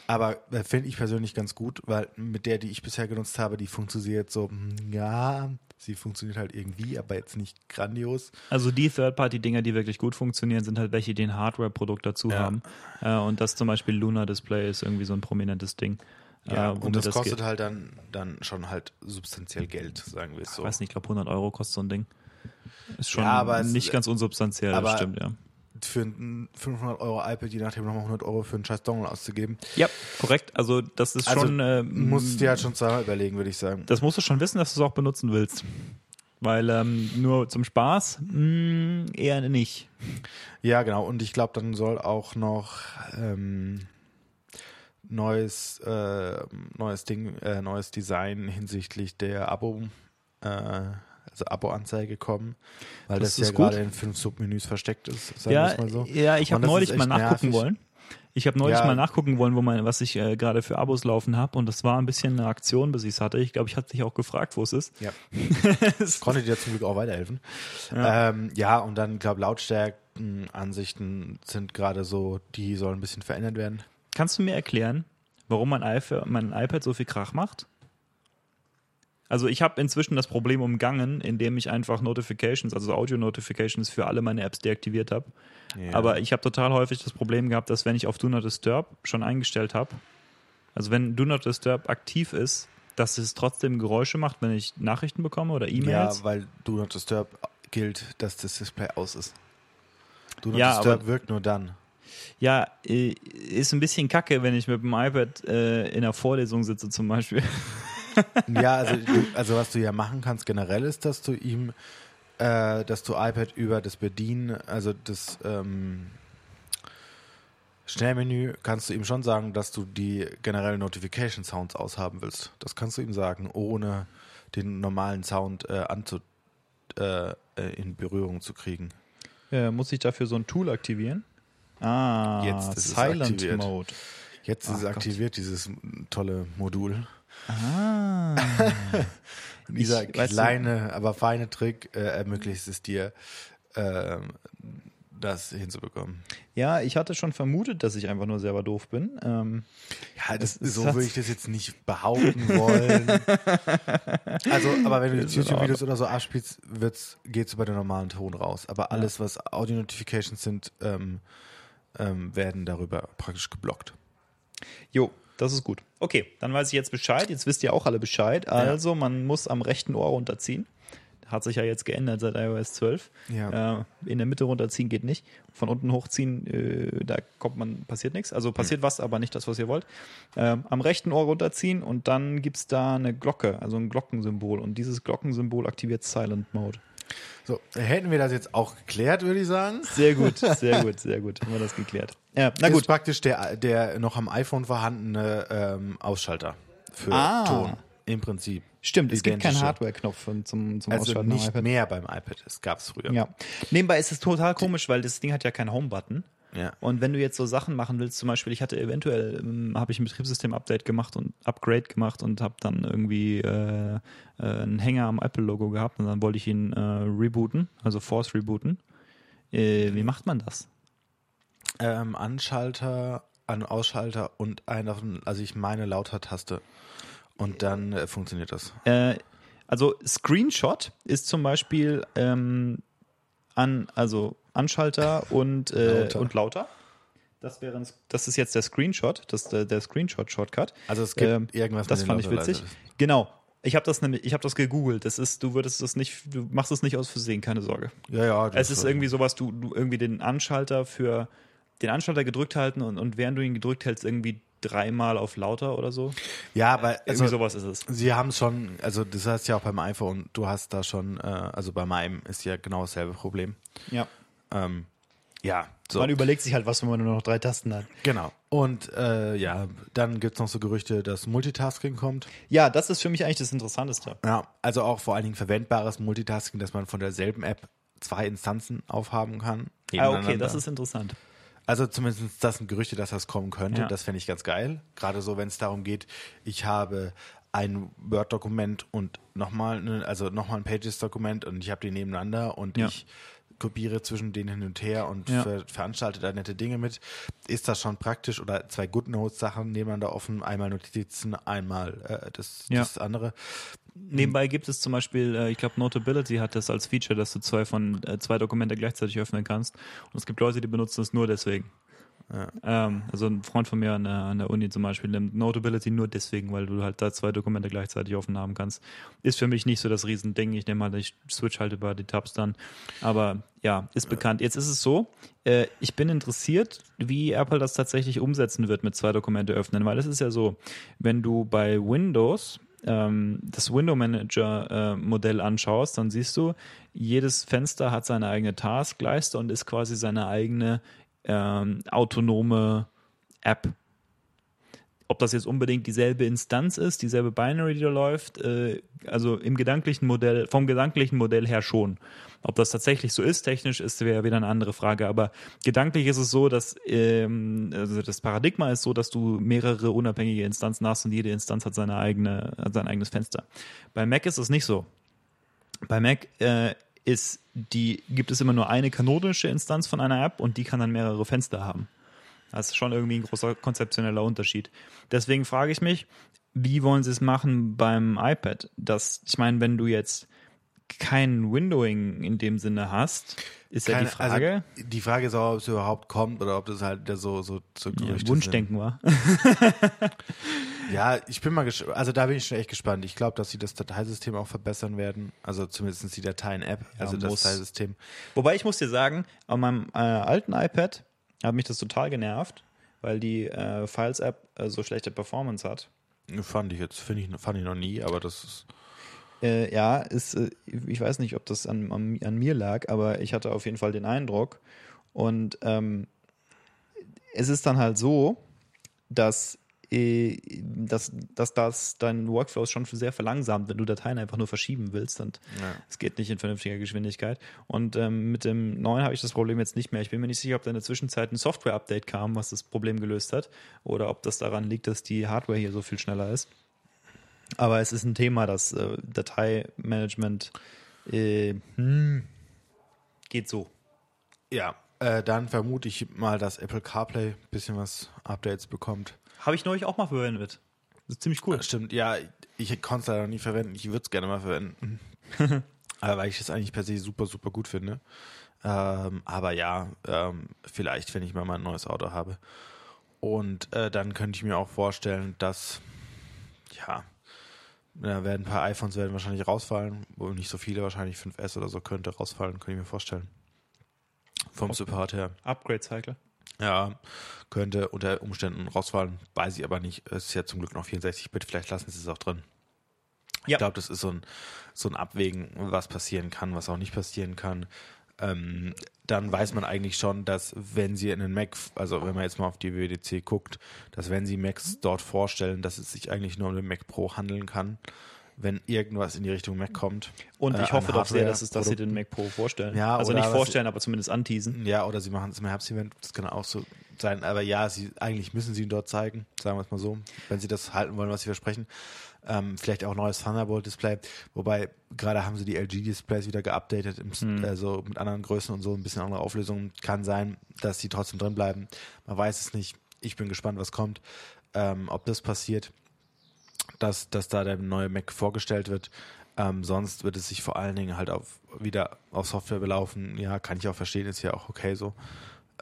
[SPEAKER 1] Aber äh, finde ich persönlich ganz gut, weil mit der, die ich bisher genutzt habe, die funktioniert so, hm, ja, sie funktioniert halt irgendwie, aber jetzt nicht grandios.
[SPEAKER 2] Also die Third-Party-Dinger, die wirklich gut funktionieren, sind halt welche, die ein Hardware-Produkt dazu
[SPEAKER 1] Ja.
[SPEAKER 2] haben. Äh, und das zum Beispiel Lunar Display ist irgendwie so ein prominentes Ding.
[SPEAKER 1] Ja,
[SPEAKER 2] äh,
[SPEAKER 1] und das, kostet
[SPEAKER 2] geht.
[SPEAKER 1] halt dann, dann schon halt substanziell Geld, sagen wir es so.
[SPEAKER 2] Ich weiß nicht, ich glaube 100 Euro kostet so ein Ding. Ist schon
[SPEAKER 1] Ja, es-
[SPEAKER 2] nicht ganz unsubstanziell,
[SPEAKER 1] aber-
[SPEAKER 2] das stimmt, ja.
[SPEAKER 1] Für ein 500 Euro iPad, je nachdem nochmal 100 Euro für einen scheiß Dongle auszugeben,
[SPEAKER 2] Ja, korrekt. Also das ist
[SPEAKER 1] Also,
[SPEAKER 2] schon... Äh,
[SPEAKER 1] musst du dir halt schon zweimal überlegen, würde ich sagen.
[SPEAKER 2] Das musst du schon wissen, dass du es auch benutzen willst. Weil ähm, nur zum Spaß mh, eher nicht.
[SPEAKER 1] Ja, genau. Und ich glaube, dann soll auch noch ähm, neues, äh, neues Ding, äh, neues Design hinsichtlich der Abo, äh, also Abo-Anzeige kommen, weil
[SPEAKER 2] Das
[SPEAKER 1] das, ja gerade in fünf Submenüs versteckt ist, sagen
[SPEAKER 2] Ja,
[SPEAKER 1] mal so.
[SPEAKER 2] ja, ich habe neulich mal nachgucken
[SPEAKER 1] nervig.
[SPEAKER 2] wollen. Ich habe neulich
[SPEAKER 1] Ja.
[SPEAKER 2] mal nachgucken wollen, wo man, was ich äh, gerade für Abos laufen habe und das war ein bisschen eine Aktion, bis ich es hatte. Ich glaube, ich hatte dich auch gefragt, wo es ist.
[SPEAKER 1] Ja. Konnte dir zum Glück auch weiterhelfen. Ja, ähm, ja und dann, glaube Lautstärkenansichten sind gerade so, die sollen ein bisschen verändert werden.
[SPEAKER 2] Kannst du mir erklären, warum mein, iPhone, mein iPad so viel Krach macht? Also ich habe inzwischen das Problem umgangen, indem ich einfach Notifications, also Audio-Notifications für alle meine Apps deaktiviert habe.
[SPEAKER 1] Ja.
[SPEAKER 2] Aber ich habe total häufig das Problem gehabt, dass wenn ich auf Do Not Disturb schon eingestellt habe, also wenn Do Not Disturb aktiv ist, dass es trotzdem Geräusche macht, wenn ich Nachrichten bekomme oder
[SPEAKER 1] Ja,
[SPEAKER 2] E-Mails.
[SPEAKER 1] weil Do Not Disturb gilt, dass das Display aus ist. Do Not
[SPEAKER 2] Ja,
[SPEAKER 1] Disturb wirkt nur dann.
[SPEAKER 2] Ja, äh, ist ein bisschen kacke, wenn ich mit dem iPad äh, in der Vorlesung sitze zum Beispiel.
[SPEAKER 1] Ja, also, also was du ja machen kannst generell ist, dass du ihm, äh, dass du iPad über das Bedienen, also das ähm, Schnellmenü, kannst du ihm schon sagen, dass du die generellen Notification Sounds aushaben willst. Das kannst du ihm sagen, ohne den normalen Sound äh, anzu, äh, äh, in Berührung zu kriegen.
[SPEAKER 2] Äh, muss ich dafür so ein Tool aktivieren? Ah,
[SPEAKER 1] Jetzt ist es
[SPEAKER 2] Silent
[SPEAKER 1] aktiviert.
[SPEAKER 2] Mode.
[SPEAKER 1] Jetzt ist es
[SPEAKER 2] Gott.
[SPEAKER 1] aktiviert, dieses tolle Modul.
[SPEAKER 2] Ah.
[SPEAKER 1] Dieser
[SPEAKER 2] Ich- weißt du-
[SPEAKER 1] kleine, aber feine Trick äh, ermöglicht es dir, ähm, das hinzubekommen.
[SPEAKER 2] ja, ich hatte schon vermutet, dass ich einfach nur selber doof bin. Ähm,
[SPEAKER 1] Ja, das,
[SPEAKER 2] Es- es
[SPEAKER 1] so würde ich das jetzt nicht behaupten wollen. also, aber wenn du jetzt YouTube-Videos oder so abspielst, geht es über den normalen Ton raus. Aber alles, was Audio-Notifications sind, ähm, ähm, werden darüber praktisch geblockt.
[SPEAKER 2] jo, das ist gut. Okay, dann weiß ich jetzt Bescheid. Jetzt wisst ihr auch alle Bescheid. Also, man muss am rechten Ohr runterziehen. Hat sich ja jetzt geändert seit iOS 12.
[SPEAKER 1] Ja.
[SPEAKER 2] Äh, in der Mitte runterziehen geht nicht. Von unten hochziehen, äh, da kommt man, passiert nichts. Also passiert was, aber nicht das, was ihr wollt. Ähm, am rechten Ohr runterziehen und dann gibt es da eine Glocke, also ein Glockensymbol. Und dieses Glockensymbol aktiviert Silent Mode.
[SPEAKER 1] So, hätten wir das jetzt auch geklärt, würde ich sagen.
[SPEAKER 2] Sehr gut, sehr gut, sehr gut. Haben wir das geklärt. Ja, na
[SPEAKER 1] Ist
[SPEAKER 2] gut.
[SPEAKER 1] praktisch der, der noch am iPhone vorhandene ähm, Ausschalter für
[SPEAKER 2] Ah.
[SPEAKER 1] Ton. Im Prinzip.
[SPEAKER 2] Stimmt, es gibt keinen. Hardware-Knopf zum, zum
[SPEAKER 1] Also
[SPEAKER 2] Ausschalten
[SPEAKER 1] nicht mehr beim iPad. Es gab es früher.
[SPEAKER 2] Ja. Nebenbei ist es total komisch, weil das Ding hat ja keinen Home-Button.
[SPEAKER 1] Ja.
[SPEAKER 2] Und wenn du jetzt so Sachen machen willst, zum Beispiel, ich hatte eventuell, ähm, habe ich ein Betriebssystem-Update gemacht und Upgrade gemacht und habe dann irgendwie äh, äh, einen Hänger am Apple-Logo gehabt und dann wollte ich ihn äh, rebooten, also Force rebooten. Äh, wie macht man das?
[SPEAKER 1] Ähm, Anschalter, an Ausschalter und ein also ich meine Lauter-Taste. Und dann äh, funktioniert das.
[SPEAKER 2] Äh, also Screenshot ist zum Beispiel ähm, an, also Anschalter und, äh,
[SPEAKER 1] Lauter.
[SPEAKER 2] und lauter. Das wäre ein, das ist jetzt der Screenshot, das ist der, der Screenshot-Shortcut.
[SPEAKER 1] Also es gibt
[SPEAKER 2] Ähm,
[SPEAKER 1] irgendwas
[SPEAKER 2] Das fand ich witzig.
[SPEAKER 1] leise.
[SPEAKER 2] Genau. Ich habe das nämlich, ich habe das gegoogelt. Das ist, du würdest das nicht, du machst es nicht aus Versehen, keine Sorge.
[SPEAKER 1] Ja, ja.
[SPEAKER 2] Es ist irgendwie sowas, du, du irgendwie den Anschalter für den Anschalter gedrückt halten und, und während du ihn gedrückt hältst, irgendwie dreimal auf lauter oder so.
[SPEAKER 1] Ja, aber
[SPEAKER 2] Irgendwie
[SPEAKER 1] also,
[SPEAKER 2] sowas ist es.
[SPEAKER 1] sie haben schon, also das heißt ja auch beim iPhone, du hast da schon, äh, also bei meinem ist ja genau dasselbe Problem.
[SPEAKER 2] Ja.
[SPEAKER 1] Ähm, ja, so.
[SPEAKER 2] Man überlegt sich halt was, wenn man nur noch drei Tasten hat.
[SPEAKER 1] Genau. Und äh, ja, dann gibt es noch so Gerüchte, dass Multitasking kommt.
[SPEAKER 2] Ja, das ist für mich eigentlich das Interessanteste.
[SPEAKER 1] Ja, also auch vor allen Dingen verwendbares Multitasking, dass man von derselben App zwei Instanzen aufhaben kann.
[SPEAKER 2] Ah, okay, das ist interessant.
[SPEAKER 1] Also zumindest das sind Gerüchte, dass das kommen könnte.
[SPEAKER 2] Ja.
[SPEAKER 1] Das fände ich ganz geil. Gerade so, wenn es darum geht, ich habe ein Word-Dokument und nochmal, also nochmal ein Pages-Dokument und ich habe die nebeneinander und
[SPEAKER 2] Ja.
[SPEAKER 1] ich kopiere zwischen denen hin und her und
[SPEAKER 2] Ja.
[SPEAKER 1] ver veranstalte da nette Dinge mit. Ist das schon praktisch oder zwei GoodNotes-Sachen nebeneinander offen, einmal Notizen, einmal äh, das,
[SPEAKER 2] Ja.
[SPEAKER 1] das andere.
[SPEAKER 2] Nebenbei gibt es zum Beispiel, äh, ich glaube, Notability hat das als Feature, dass du zwei von äh, zwei Dokumente gleichzeitig öffnen kannst. Und es gibt Leute, die benutzen das nur deswegen. Ähm, also ein Freund von mir an der, an der Uni zum Beispiel nimmt Notability nur deswegen, weil du halt da zwei Dokumente gleichzeitig offen haben kannst. Ist für mich nicht so das Riesending. Ich nehme mal, ich switch halt über die Tabs dann. Aber ja, ist bekannt. Jetzt ist es so, äh, ich bin interessiert, wie Apple das tatsächlich umsetzen wird mit zwei Dokumente öffnen, weil es ist ja so, wenn du bei Windows ähm, das Window Manager äh, Modell anschaust, dann siehst du, jedes Fenster hat seine eigene Taskleiste und ist quasi seine eigene ähm, autonome App. ob das jetzt unbedingt dieselbe Instanz ist, dieselbe Binary, die da läuft, äh, also im gedanklichen Modell, vom gedanklichen Modell her schon. Ob das tatsächlich so ist, technisch ist wäre wieder eine andere Frage. Aber gedanklich ist es so, dass ähm, also das Paradigma ist so, dass du mehrere unabhängige Instanzen hast und jede Instanz hat seine eigene, hat sein eigenes Fenster. Bei Mac ist es nicht so. Bei Mac äh, ist die, gibt es immer nur eine kanonische Instanz von einer App und die kann dann mehrere Fenster haben. Das ist schon irgendwie ein großer konzeptioneller Unterschied. Deswegen frage ich mich, wie wollen sie es machen beim iPad? Das, ich meine, wenn du jetzt kein Windowing in dem Sinne hast, ist ja die Frage.
[SPEAKER 1] Also die Frage ist auch, ob es überhaupt kommt oder ob das halt so, so, so
[SPEAKER 2] ja, Wunschdenken war.
[SPEAKER 1] ja, ich bin mal gespannt. Also da bin ich schon echt gespannt. Ich glaube, dass sie das Dateisystem auch verbessern werden. Also zumindest die Dateien-App, ja, also das Dateisystem.
[SPEAKER 2] Wobei ich muss dir sagen, auf meinem äh, alten iPad hat mich das total genervt, weil die äh, Files-App äh, so schlechte Performance hat.
[SPEAKER 1] Fand ich jetzt, finde ich, fand ich noch nie, aber das ist.
[SPEAKER 2] Äh, ja, ist, äh, ich weiß nicht, ob das an, an, an, mir lag, aber ich hatte auf jeden Fall den Eindruck. Und ähm, es ist dann halt so, dass, dass, dass das deinen Workflow schon sehr verlangsamt, wenn du Dateien einfach nur verschieben willst und ja. es geht nicht in vernünftiger Geschwindigkeit. Und ähm, mit dem neuen habe ich das Problem jetzt nicht mehr. Ich bin mir nicht sicher, ob da in der Zwischenzeit ein Software-Update kam, was das Problem gelöst hat, oder ob das daran liegt, dass die Hardware hier so viel schneller ist. Aber es ist ein Thema, das äh, Dateimanagement äh, hm, geht so.
[SPEAKER 1] Ja, äh, dann vermute ich mal, dass Apple CarPlay ein bisschen was Updates bekommt.
[SPEAKER 2] Habe ich neulich auch mal verwendet. Das ist ziemlich cool.
[SPEAKER 1] stimmt, ja, ich konnte es leider nie verwenden. Ich würde es gerne mal verwenden. aber weil ich es eigentlich per se super, super gut finde. Ähm, aber ja, ähm, vielleicht, wenn ich mal ein neues Auto habe. Und äh, dann könnte ich mir auch vorstellen, dass, ja, da werden ein paar iPhones werden wahrscheinlich rausfallen, wohl nicht so viele, wahrscheinlich 5S oder so könnte rausfallen, könnte ich mir vorstellen. Vom okay. Support her.
[SPEAKER 2] Upgrade Cycle.
[SPEAKER 1] Ja, könnte unter Umständen rausfallen, weiß ich aber nicht. Es ist ja zum Glück noch 64-Bit, vielleicht lassen sie es auch drin. Ja. Ich glaube, das ist so ein, so ein Abwägen, was passieren kann, was auch nicht passieren kann ähm, dann weiß man eigentlich schon, dass wenn sie in einen Mac, also wenn man jetzt mal auf die WDC guckt, dass wenn sie Macs dort vorstellen, dass es sich eigentlich nur um den Mac Pro handeln kann, wenn irgendwas in die Richtung Mac kommt.
[SPEAKER 2] Und ich äh, hoffe doch sehr, dass, es, dass sie den Mac Pro vorstellen. Ja, also nicht vorstellen, aber zumindest anteasen.
[SPEAKER 1] Ja, oder sie machen es im Herbst-Event, das kann auch so sein. Aber ja, sie, eigentlich müssen sie ihn dort zeigen, sagen wir es mal so, wenn sie das halten wollen, was sie versprechen. Ähm, vielleicht auch neues Thunderbolt-Display. Wobei, gerade haben sie die LG-Displays wieder geupdatet, hm. also mit anderen Größen und so, ein bisschen andere Auflösungen. Kann sein, dass sie trotzdem drin bleiben. Man weiß es nicht. Ich bin gespannt, was kommt. Ähm, ob das passiert, dass, dass da der neue Mac vorgestellt wird. Ähm, sonst wird es sich vor allen Dingen halt auf, wieder auf Software belaufen. Ja, kann ich auch verstehen, ist ja auch okay so.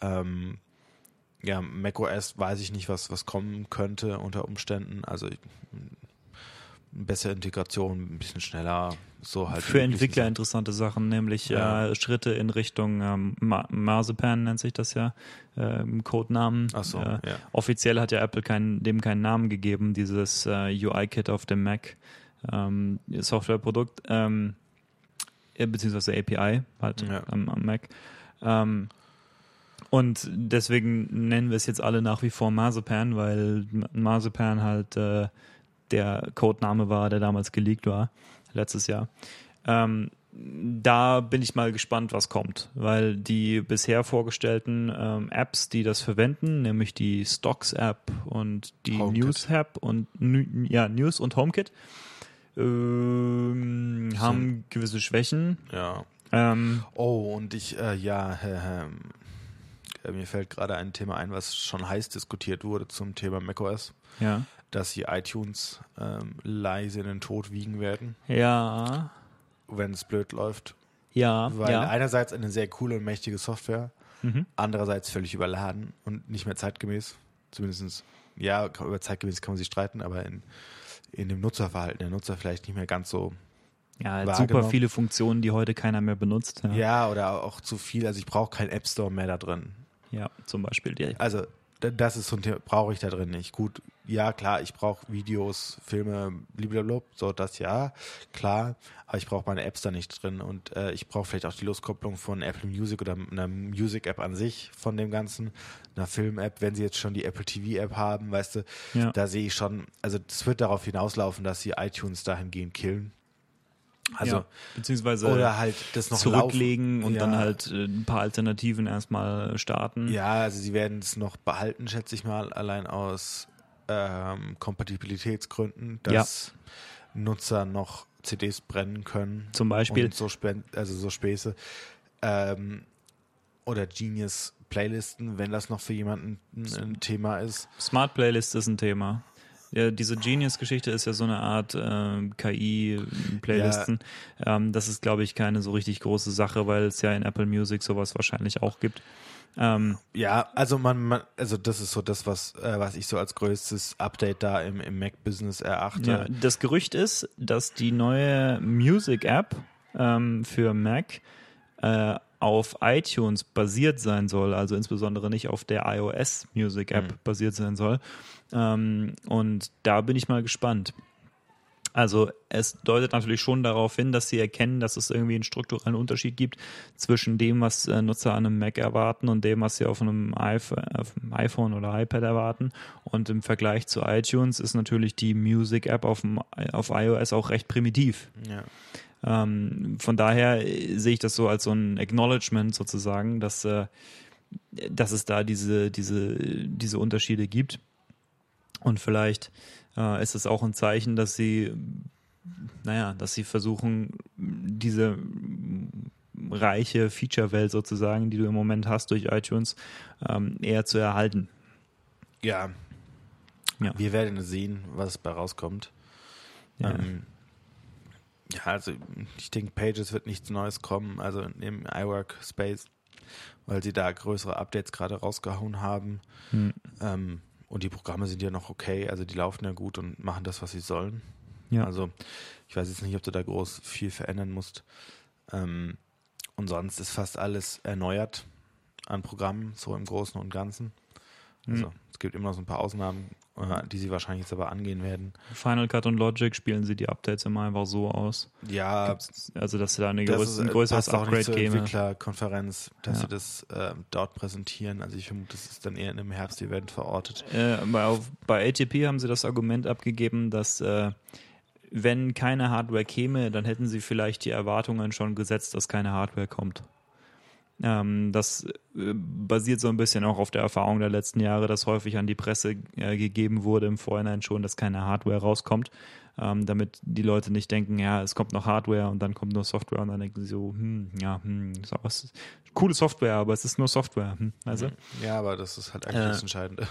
[SPEAKER 1] Ähm, ja, macOS weiß ich nicht, was, was kommen könnte unter Umständen. Also bessere Integration, ein bisschen schneller, so halt.
[SPEAKER 2] Für Entwickler interessante Sachen, nämlich ja. äh, Schritte in Richtung ähm, Marzipan nennt sich das ja, äh, Codenamen.
[SPEAKER 1] Ach so, äh,
[SPEAKER 2] ja. Offiziell hat ja Apple kein, dem keinen Namen gegeben, dieses äh, UI-Kit auf dem Mac ähm, Softwareprodukt, ähm, äh, beziehungsweise API halt ja. am, am, Mac. Ähm, und deswegen nennen wir es jetzt alle nach wie vor Marzipan, weil Marzipan halt äh, der Codename war, der damals geleakt war, letztes Jahr. Ähm, da bin ich mal gespannt, was kommt, weil die bisher vorgestellten ähm, Apps, die das verwenden, nämlich die Stocks-App und die News-App und ja, News und HomeKit, ähm, haben gewisse Schwächen.
[SPEAKER 1] Ja. Ähm, oh, und ich, äh, ja, äh, äh, mir fällt gerade ein Thema ein, was schon heiß diskutiert wurde zum Thema macOS.
[SPEAKER 2] Ja
[SPEAKER 1] dass sie iTunes ähm, leise in den Tod wiegen werden.
[SPEAKER 2] Ja.
[SPEAKER 1] Wenn es blöd läuft.
[SPEAKER 2] Ja.
[SPEAKER 1] Weil
[SPEAKER 2] ja.
[SPEAKER 1] einerseits eine sehr coole und mächtige Software,
[SPEAKER 2] mhm.
[SPEAKER 1] andererseits völlig überladen und nicht mehr zeitgemäß. Zumindest, ja, über zeitgemäß kann man sich streiten, aber in, in dem Nutzerverhalten der Nutzer vielleicht nicht mehr ganz so.
[SPEAKER 2] Ja, super viele Funktionen, die heute keiner mehr benutzt.
[SPEAKER 1] Ja, ja oder auch zu viel. Also ich brauche keinen App Store mehr da drin.
[SPEAKER 2] Ja, zum Beispiel.
[SPEAKER 1] Also das ist so ein Thema, brauche ich da drin nicht. Gut, ja, klar, ich brauche Videos, Filme, blablabla, so das ja, klar, aber ich brauche meine Apps da nicht drin und äh, ich brauche vielleicht auch die Loskopplung von Apple Music oder einer Music-App an sich von dem Ganzen, einer Film-App, wenn sie jetzt schon die Apple TV-App haben, weißt du,
[SPEAKER 2] Ja.
[SPEAKER 1] da sehe ich schon, also es wird darauf hinauslaufen, dass sie iTunes dahingehend killen. Also,
[SPEAKER 2] ja, beziehungsweise
[SPEAKER 1] oder halt das noch
[SPEAKER 2] zurücklegen
[SPEAKER 1] laufen.
[SPEAKER 2] und
[SPEAKER 1] ja.
[SPEAKER 2] dann halt äh, ein paar Alternativen erstmal starten.
[SPEAKER 1] Ja, also sie werden es noch behalten, schätze ich mal, allein aus ähm, Kompatibilitätsgründen, dass Nutzer noch CDs brennen können.
[SPEAKER 2] Zum Beispiel.
[SPEAKER 1] Und so, Spen also so Späße. Ähm, oder Genius Playlisten, wenn das noch für jemanden ein, ein Thema ist.
[SPEAKER 2] Smart Playlist ist ein Thema. Ja, diese Genius-Geschichte ist ja so eine Art äh, KI-Playlisten. Ähm, das ist, glaube ich, keine so richtig große Sache, weil es ja in Apple Music sowas wahrscheinlich auch gibt. Ähm,
[SPEAKER 1] Ja, also man, man also das ist so das, was, äh, was ich so als größtes Update da im, im Mac-Business erachte.
[SPEAKER 2] ja, das Gerücht ist, dass die neue Music-App ähm, für Mac äh, auf iTunes basiert sein soll, also insbesondere nicht auf der iOS Music App
[SPEAKER 1] Mhm.
[SPEAKER 2] basiert sein soll. Ähm, und da bin ich mal gespannt. Also es deutet natürlich schon darauf hin, dass sie erkennen, dass es irgendwie einen strukturellen Unterschied gibt zwischen dem, was äh, Nutzer an einem Mac erwarten und dem, was sie auf einem, iPhone oder iPad erwarten. Und im Vergleich zu iTunes ist natürlich die Music App auf, auf iOS auch recht primitiv.
[SPEAKER 1] Ja.
[SPEAKER 2] Ähm, von daher äh, sehe ich das so als so ein Acknowledgement sozusagen, dass, äh, dass es da diese, diese, diese Unterschiede gibt. Und vielleicht äh, ist es auch ein Zeichen, dass sie, naja, dass sie versuchen, diese reiche Feature-Welt sozusagen, die du im Moment hast durch iTunes, ähm, eher zu erhalten.
[SPEAKER 1] ja.
[SPEAKER 2] Ja.
[SPEAKER 1] Wir werden sehen, was bei rauskommt.
[SPEAKER 2] Ja.
[SPEAKER 1] Ähm, ja, also ich denke, Pages wird nichts Neues kommen, also im iWork Space, weil sie da größere Updates gerade rausgehauen haben.
[SPEAKER 2] Hm.
[SPEAKER 1] Ähm, und die Programme sind ja noch okay, also die laufen ja gut und machen das, was sie sollen.
[SPEAKER 2] Ja.
[SPEAKER 1] Also ich weiß jetzt nicht, ob du da groß viel verändern musst. Ähm, und sonst ist fast alles erneuert an Programmen, so im Großen und Ganzen. Also
[SPEAKER 2] Mhm.
[SPEAKER 1] es gibt immer noch so ein paar Ausnahmen, äh, die sie wahrscheinlich jetzt aber angehen werden.
[SPEAKER 2] Final Cut und Logic spielen sie die Updates immer einfach so aus.
[SPEAKER 1] Ja,
[SPEAKER 2] Gibt's- Also, dass da eine größ ein
[SPEAKER 1] äh,
[SPEAKER 2] größeres
[SPEAKER 1] passt auch
[SPEAKER 2] Upgrade
[SPEAKER 1] nicht zur. Entwicklerkonferenz, dass
[SPEAKER 2] Ja.
[SPEAKER 1] sie das äh, dort präsentieren. Also ich vermute, das ist dann eher in einem Herbst-Event verortet.
[SPEAKER 2] Äh, bei, auf, bei ATP haben sie das Argument abgegeben, dass äh, wenn keine Hardware käme, dann hätten sie vielleicht die Erwartungen schon gesetzt, dass keine Hardware kommt. Ähm, das äh, basiert so ein bisschen auch auf der Erfahrung der letzten Jahre, dass häufig an die Presse äh, gegeben wurde im Vorhinein schon, dass keine Hardware rauskommt, ähm, damit die Leute nicht denken, ja, es kommt noch Hardware und dann kommt nur Software und dann denken sie so, hm, ja, hm, ist coole Software, aber es ist nur Software. Hm, also,
[SPEAKER 1] Ja, aber das ist halt eigentlich
[SPEAKER 2] Äh,
[SPEAKER 1] das Entscheidende.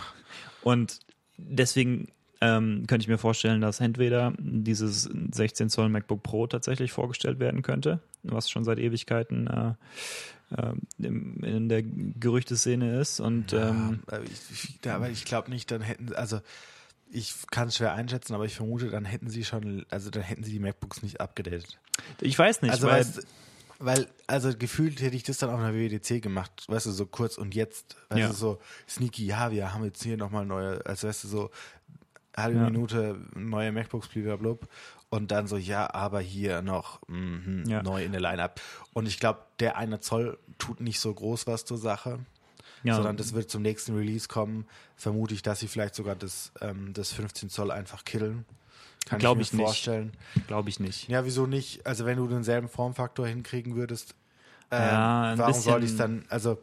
[SPEAKER 2] und deswegen ähm, könnte ich mir vorstellen, dass entweder dieses 16 Zoll MacBook Pro tatsächlich vorgestellt werden könnte, was schon seit Ewigkeiten äh, äh, in der Gerüchteszene ist. Und ähm,
[SPEAKER 1] ja, aber ich, aber ich glaube nicht, dann hätten, also ich kann es schwer einschätzen, aber ich vermute, dann hätten sie schon, also dann hätten sie die MacBooks nicht abgedatet.
[SPEAKER 2] ich weiß nicht,
[SPEAKER 1] Also
[SPEAKER 2] weil
[SPEAKER 1] weißt, weil, also gefühlt hätte ich das dann auf einer WWDC gemacht, weißt du, so kurz und jetzt, weißt
[SPEAKER 2] Ja.
[SPEAKER 1] du, so sneaky, ja, wir haben jetzt hier nochmal neue, also weißt du, so halbe
[SPEAKER 2] Ja.
[SPEAKER 1] Minute neue MacBooks, blablabla, und dann so, ja, aber hier noch mhm,
[SPEAKER 2] Ja.
[SPEAKER 1] neu in der Line-Up. Und ich glaube, der eine Zoll tut nicht so groß was zur Sache,
[SPEAKER 2] ja,
[SPEAKER 1] sondern das wird zum nächsten Release kommen. Vermute ich, dass sie vielleicht sogar das, ähm, das 15 Zoll einfach killen. Kann
[SPEAKER 2] Glaub
[SPEAKER 1] mir
[SPEAKER 2] ich nicht.
[SPEAKER 1] vorstellen.
[SPEAKER 2] glaube ich nicht.
[SPEAKER 1] Ja, wieso nicht? Also wenn du denselben Formfaktor hinkriegen würdest, äh,
[SPEAKER 2] Ja,
[SPEAKER 1] warum sollte ich es dann, also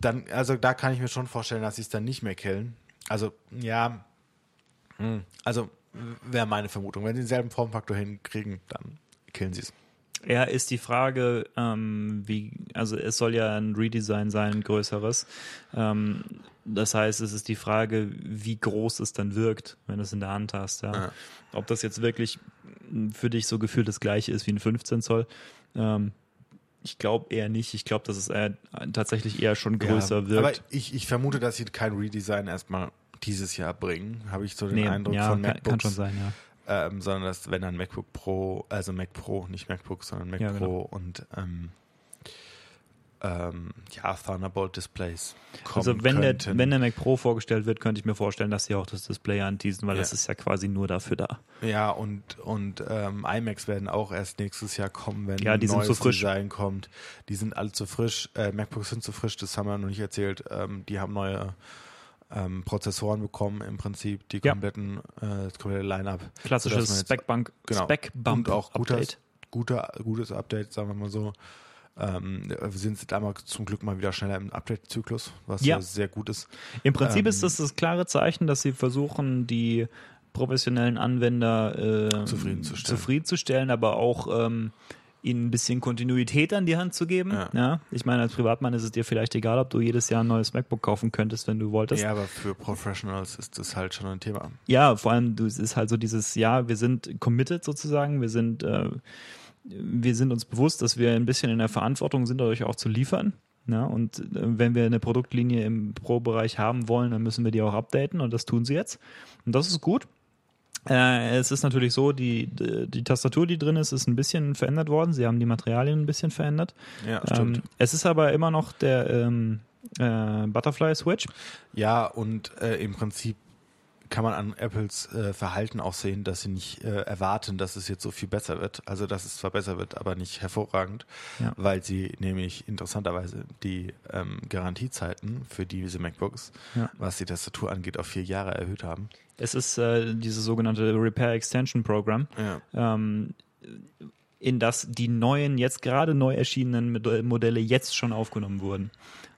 [SPEAKER 1] dann, also da kann ich mir schon vorstellen, dass sie es dann nicht mehr killen. Also, ja, also wäre meine Vermutung. Wenn sie denselben Formfaktor hinkriegen, dann killen sie es.
[SPEAKER 2] Ja, ist die Frage, ähm, wie, also es soll ja ein Redesign sein, ein größeres. Ähm, das heißt, es ist die Frage, wie groß es dann wirkt, wenn du es in der Hand hast. Ja.
[SPEAKER 1] Ja.
[SPEAKER 2] Ob das jetzt wirklich für dich so gefühlt das gleiche ist wie ein 15 Zoll. Ähm, ich glaube eher nicht. Ich glaube, dass es eher, tatsächlich eher schon größer
[SPEAKER 1] ja,
[SPEAKER 2] wirkt.
[SPEAKER 1] Aber ich, ich vermute, dass sie kein Redesign erstmal dieses Jahr bringen, habe ich so den
[SPEAKER 2] nee,
[SPEAKER 1] Eindruck
[SPEAKER 2] ja,
[SPEAKER 1] von MacBooks.
[SPEAKER 2] kann schon sein, ja.
[SPEAKER 1] ähm, sondern dass wenn dann MacBook Pro, also Mac Pro, nicht MacBook, sondern Mac
[SPEAKER 2] Ja,
[SPEAKER 1] Pro
[SPEAKER 2] genau.
[SPEAKER 1] und ähm, ähm, ja, Thunderbolt-Displays kommen
[SPEAKER 2] Also wenn der, wenn der Mac Pro vorgestellt wird, könnte ich mir vorstellen, dass sie auch das Display anteasen, weil
[SPEAKER 1] Ja.
[SPEAKER 2] das ist ja quasi nur dafür da.
[SPEAKER 1] Ja, und, und ähm, iMacs werden auch erst nächstes Jahr kommen, wenn
[SPEAKER 2] Ja, die sind
[SPEAKER 1] neues
[SPEAKER 2] zu frisch.
[SPEAKER 1] Design kommt. Die sind alle zu frisch. Äh, MacBooks sind zu frisch, das haben wir noch nicht erzählt. Ähm, die haben neue ähm, Prozessoren bekommen im Prinzip, die
[SPEAKER 2] Ja.
[SPEAKER 1] kompletten, äh, das komplette Line-Up.
[SPEAKER 2] Klassisches Spec-Bump
[SPEAKER 1] Genau.
[SPEAKER 2] Spec-Bump
[SPEAKER 1] und auch gutes,
[SPEAKER 2] Update.
[SPEAKER 1] guter, gutes Update, sagen wir mal so. Ähm, wir sind einmal zum Glück mal wieder schneller im Update-Zyklus, was
[SPEAKER 2] Ja.
[SPEAKER 1] ja. sehr gut ist.
[SPEAKER 2] Im Prinzip
[SPEAKER 1] Ähm,
[SPEAKER 2] ist das das klare Zeichen, dass sie versuchen, die professionellen Anwender äh,
[SPEAKER 1] Zufriedenzustellen.
[SPEAKER 2] zufriedenzustellen, aber auch ähm, ihnen ein bisschen Kontinuität an die Hand zu geben. Ja.
[SPEAKER 1] Ja.
[SPEAKER 2] Ich meine, als Privatmann ist es dir vielleicht egal, ob du jedes Jahr ein neues MacBook kaufen könntest, wenn du wolltest.
[SPEAKER 1] Ja, aber für Professionals ist das halt schon ein Thema.
[SPEAKER 2] Ja, vor allem, du, es ist halt so dieses, ja, wir sind committed sozusagen, wir sind, äh, wir sind uns bewusst, dass wir ein bisschen in der Verantwortung sind, euch auch zu liefern. Ja, und äh, wenn wir eine Produktlinie im Pro-Bereich haben wollen, dann müssen wir die auch updaten und das tun sie jetzt. Und das ist gut. Äh, es ist natürlich so, die, die, Tastatur, die drin ist, ist ein bisschen verändert worden. Sie haben die Materialien ein bisschen verändert.
[SPEAKER 1] Ja, stimmt.
[SPEAKER 2] Ähm, es ist aber immer noch der ähm, äh, Butterfly Switch.
[SPEAKER 1] Ja, und äh, im Prinzip kann man an Apples äh, Verhalten auch sehen, dass sie nicht äh, erwarten, dass es jetzt so viel besser wird. Also, dass es zwar besser wird, aber nicht hervorragend,
[SPEAKER 2] Ja.
[SPEAKER 1] weil sie nämlich interessanterweise die ähm, Garantiezeiten für diese MacBooks,
[SPEAKER 2] Ja.
[SPEAKER 1] was die Tastatur angeht, auf vier Jahre erhöht haben.
[SPEAKER 2] Es ist äh, dieses sogenannte Repair Extension Program.
[SPEAKER 1] Ja.
[SPEAKER 2] ähm, in das die neuen, jetzt gerade neu erschienenen Mod- Modelle jetzt schon aufgenommen wurden.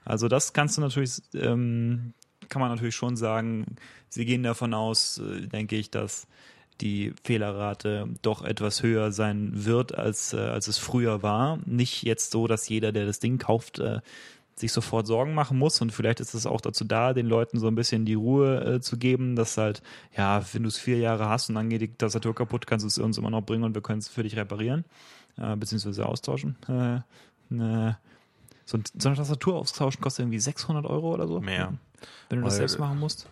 [SPEAKER 2] Also das kannst du natürlich, ähm, kann man natürlich schon sagen, sie gehen davon aus, äh, denke ich, dass die Fehlerrate doch etwas höher sein wird, als, äh, als es früher war. Nicht jetzt so, dass jeder, der das Ding kauft, äh, sich sofort Sorgen machen muss und vielleicht ist es auch dazu da, den Leuten so ein bisschen die Ruhe äh, zu geben, dass halt, ja, wenn du es vier Jahre hast und dann geht die Tastatur kaputt, kannst du es uns immer noch bringen und wir können es für dich reparieren, äh, beziehungsweise austauschen. Äh, ne, so, ein- so eine Tastatur austauschen kostet irgendwie 600 Euro oder so.
[SPEAKER 1] Mehr.
[SPEAKER 2] Wenn du das
[SPEAKER 1] Weil-
[SPEAKER 2] selbst machen musst.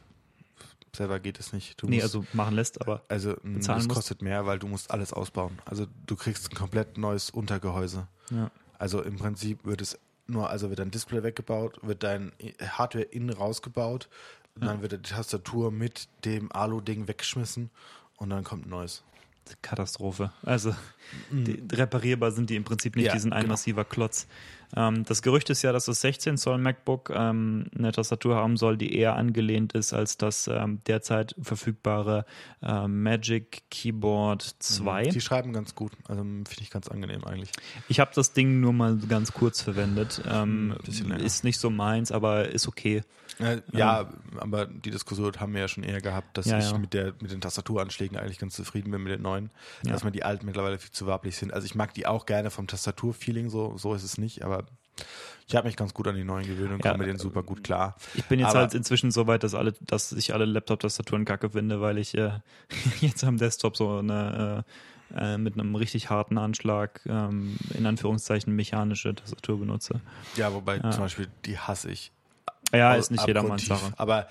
[SPEAKER 1] Selber geht es nicht. Du
[SPEAKER 2] Nee,
[SPEAKER 1] musst-
[SPEAKER 2] also machen lässt, aber
[SPEAKER 1] Also
[SPEAKER 2] bezahlen musst.
[SPEAKER 1] kostet mehr, weil du musst alles ausbauen. Also du kriegst ein komplett neues Untergehäuse.
[SPEAKER 2] ja.
[SPEAKER 1] Also im Prinzip wird es nur, also wird dein Display weggebaut, wird dein Hardware innen rausgebaut, und dann wird die Tastatur mit dem Alu-Ding weggeschmissen und dann kommt ein neues.
[SPEAKER 2] Katastrophe. Also die, reparierbar sind die im Prinzip nicht,
[SPEAKER 1] Mhm. Ja,
[SPEAKER 2] die sind ein
[SPEAKER 1] genau.
[SPEAKER 2] massiver Klotz. Ähm, das Gerücht ist ja, dass das 16 Zoll MacBook ähm, eine Tastatur haben soll, die eher angelehnt ist als das ähm, derzeit verfügbare äh, Magic Keyboard 2.
[SPEAKER 1] Die schreiben ganz gut, also finde ich ganz angenehm eigentlich.
[SPEAKER 2] Ich habe das Ding nur mal ganz kurz verwendet. Ähm, ist nicht so meins, aber ist okay.
[SPEAKER 1] Äh, ja, aber die Diskussion haben wir ja schon eher gehabt, dass
[SPEAKER 2] Ja,
[SPEAKER 1] ich
[SPEAKER 2] ja.
[SPEAKER 1] mit der mit den Tastaturanschlägen eigentlich ganz zufrieden bin mit den neuen,
[SPEAKER 2] Ja.
[SPEAKER 1] dass mir die alten mittlerweile viel zu wabbelig sind. Also ich mag die auch gerne vom Tastaturfeeling, so so ist es nicht, aber ich habe mich ganz gut an die neuen gewöhnt und
[SPEAKER 2] Ja,
[SPEAKER 1] komme mit denen super gut klar.
[SPEAKER 2] Ich bin jetzt
[SPEAKER 1] Aber-
[SPEAKER 2] halt inzwischen so weit, dass alle, dass ich alle Laptop-Tastaturen kacke finde, weil ich äh, jetzt am Desktop so eine äh, äh, mit einem richtig harten Anschlag ähm, in Anführungszeichen mechanische Tastatur benutze.
[SPEAKER 1] Ja, wobei
[SPEAKER 2] Ja.
[SPEAKER 1] zum Beispiel die hasse ich.
[SPEAKER 2] Ja, ist nicht jedermanns. Sache.
[SPEAKER 1] Aber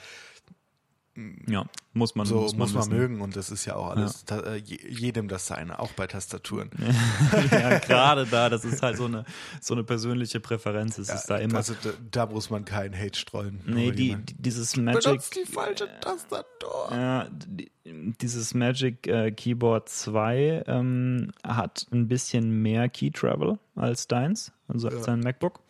[SPEAKER 2] Ja, muss man
[SPEAKER 1] so muss man,
[SPEAKER 2] wissen.
[SPEAKER 1] mögen und das ist ja auch alles ta- äh, je- jedem das seine, auch bei Tastaturen.
[SPEAKER 2] ja, gerade da, das ist halt so eine so eine persönliche Präferenz. Es ist da immer.
[SPEAKER 1] Also da, da muss man keinen Hate streuen.
[SPEAKER 2] nee, die, die, dieses Magic.
[SPEAKER 1] Benutzt die falsche Tastatur.
[SPEAKER 2] Ja, die, dieses Magic äh, Keyboard 2 ähm, hat ein bisschen mehr Key Travel als deins, also als
[SPEAKER 1] Ja.
[SPEAKER 2] dein MacBook.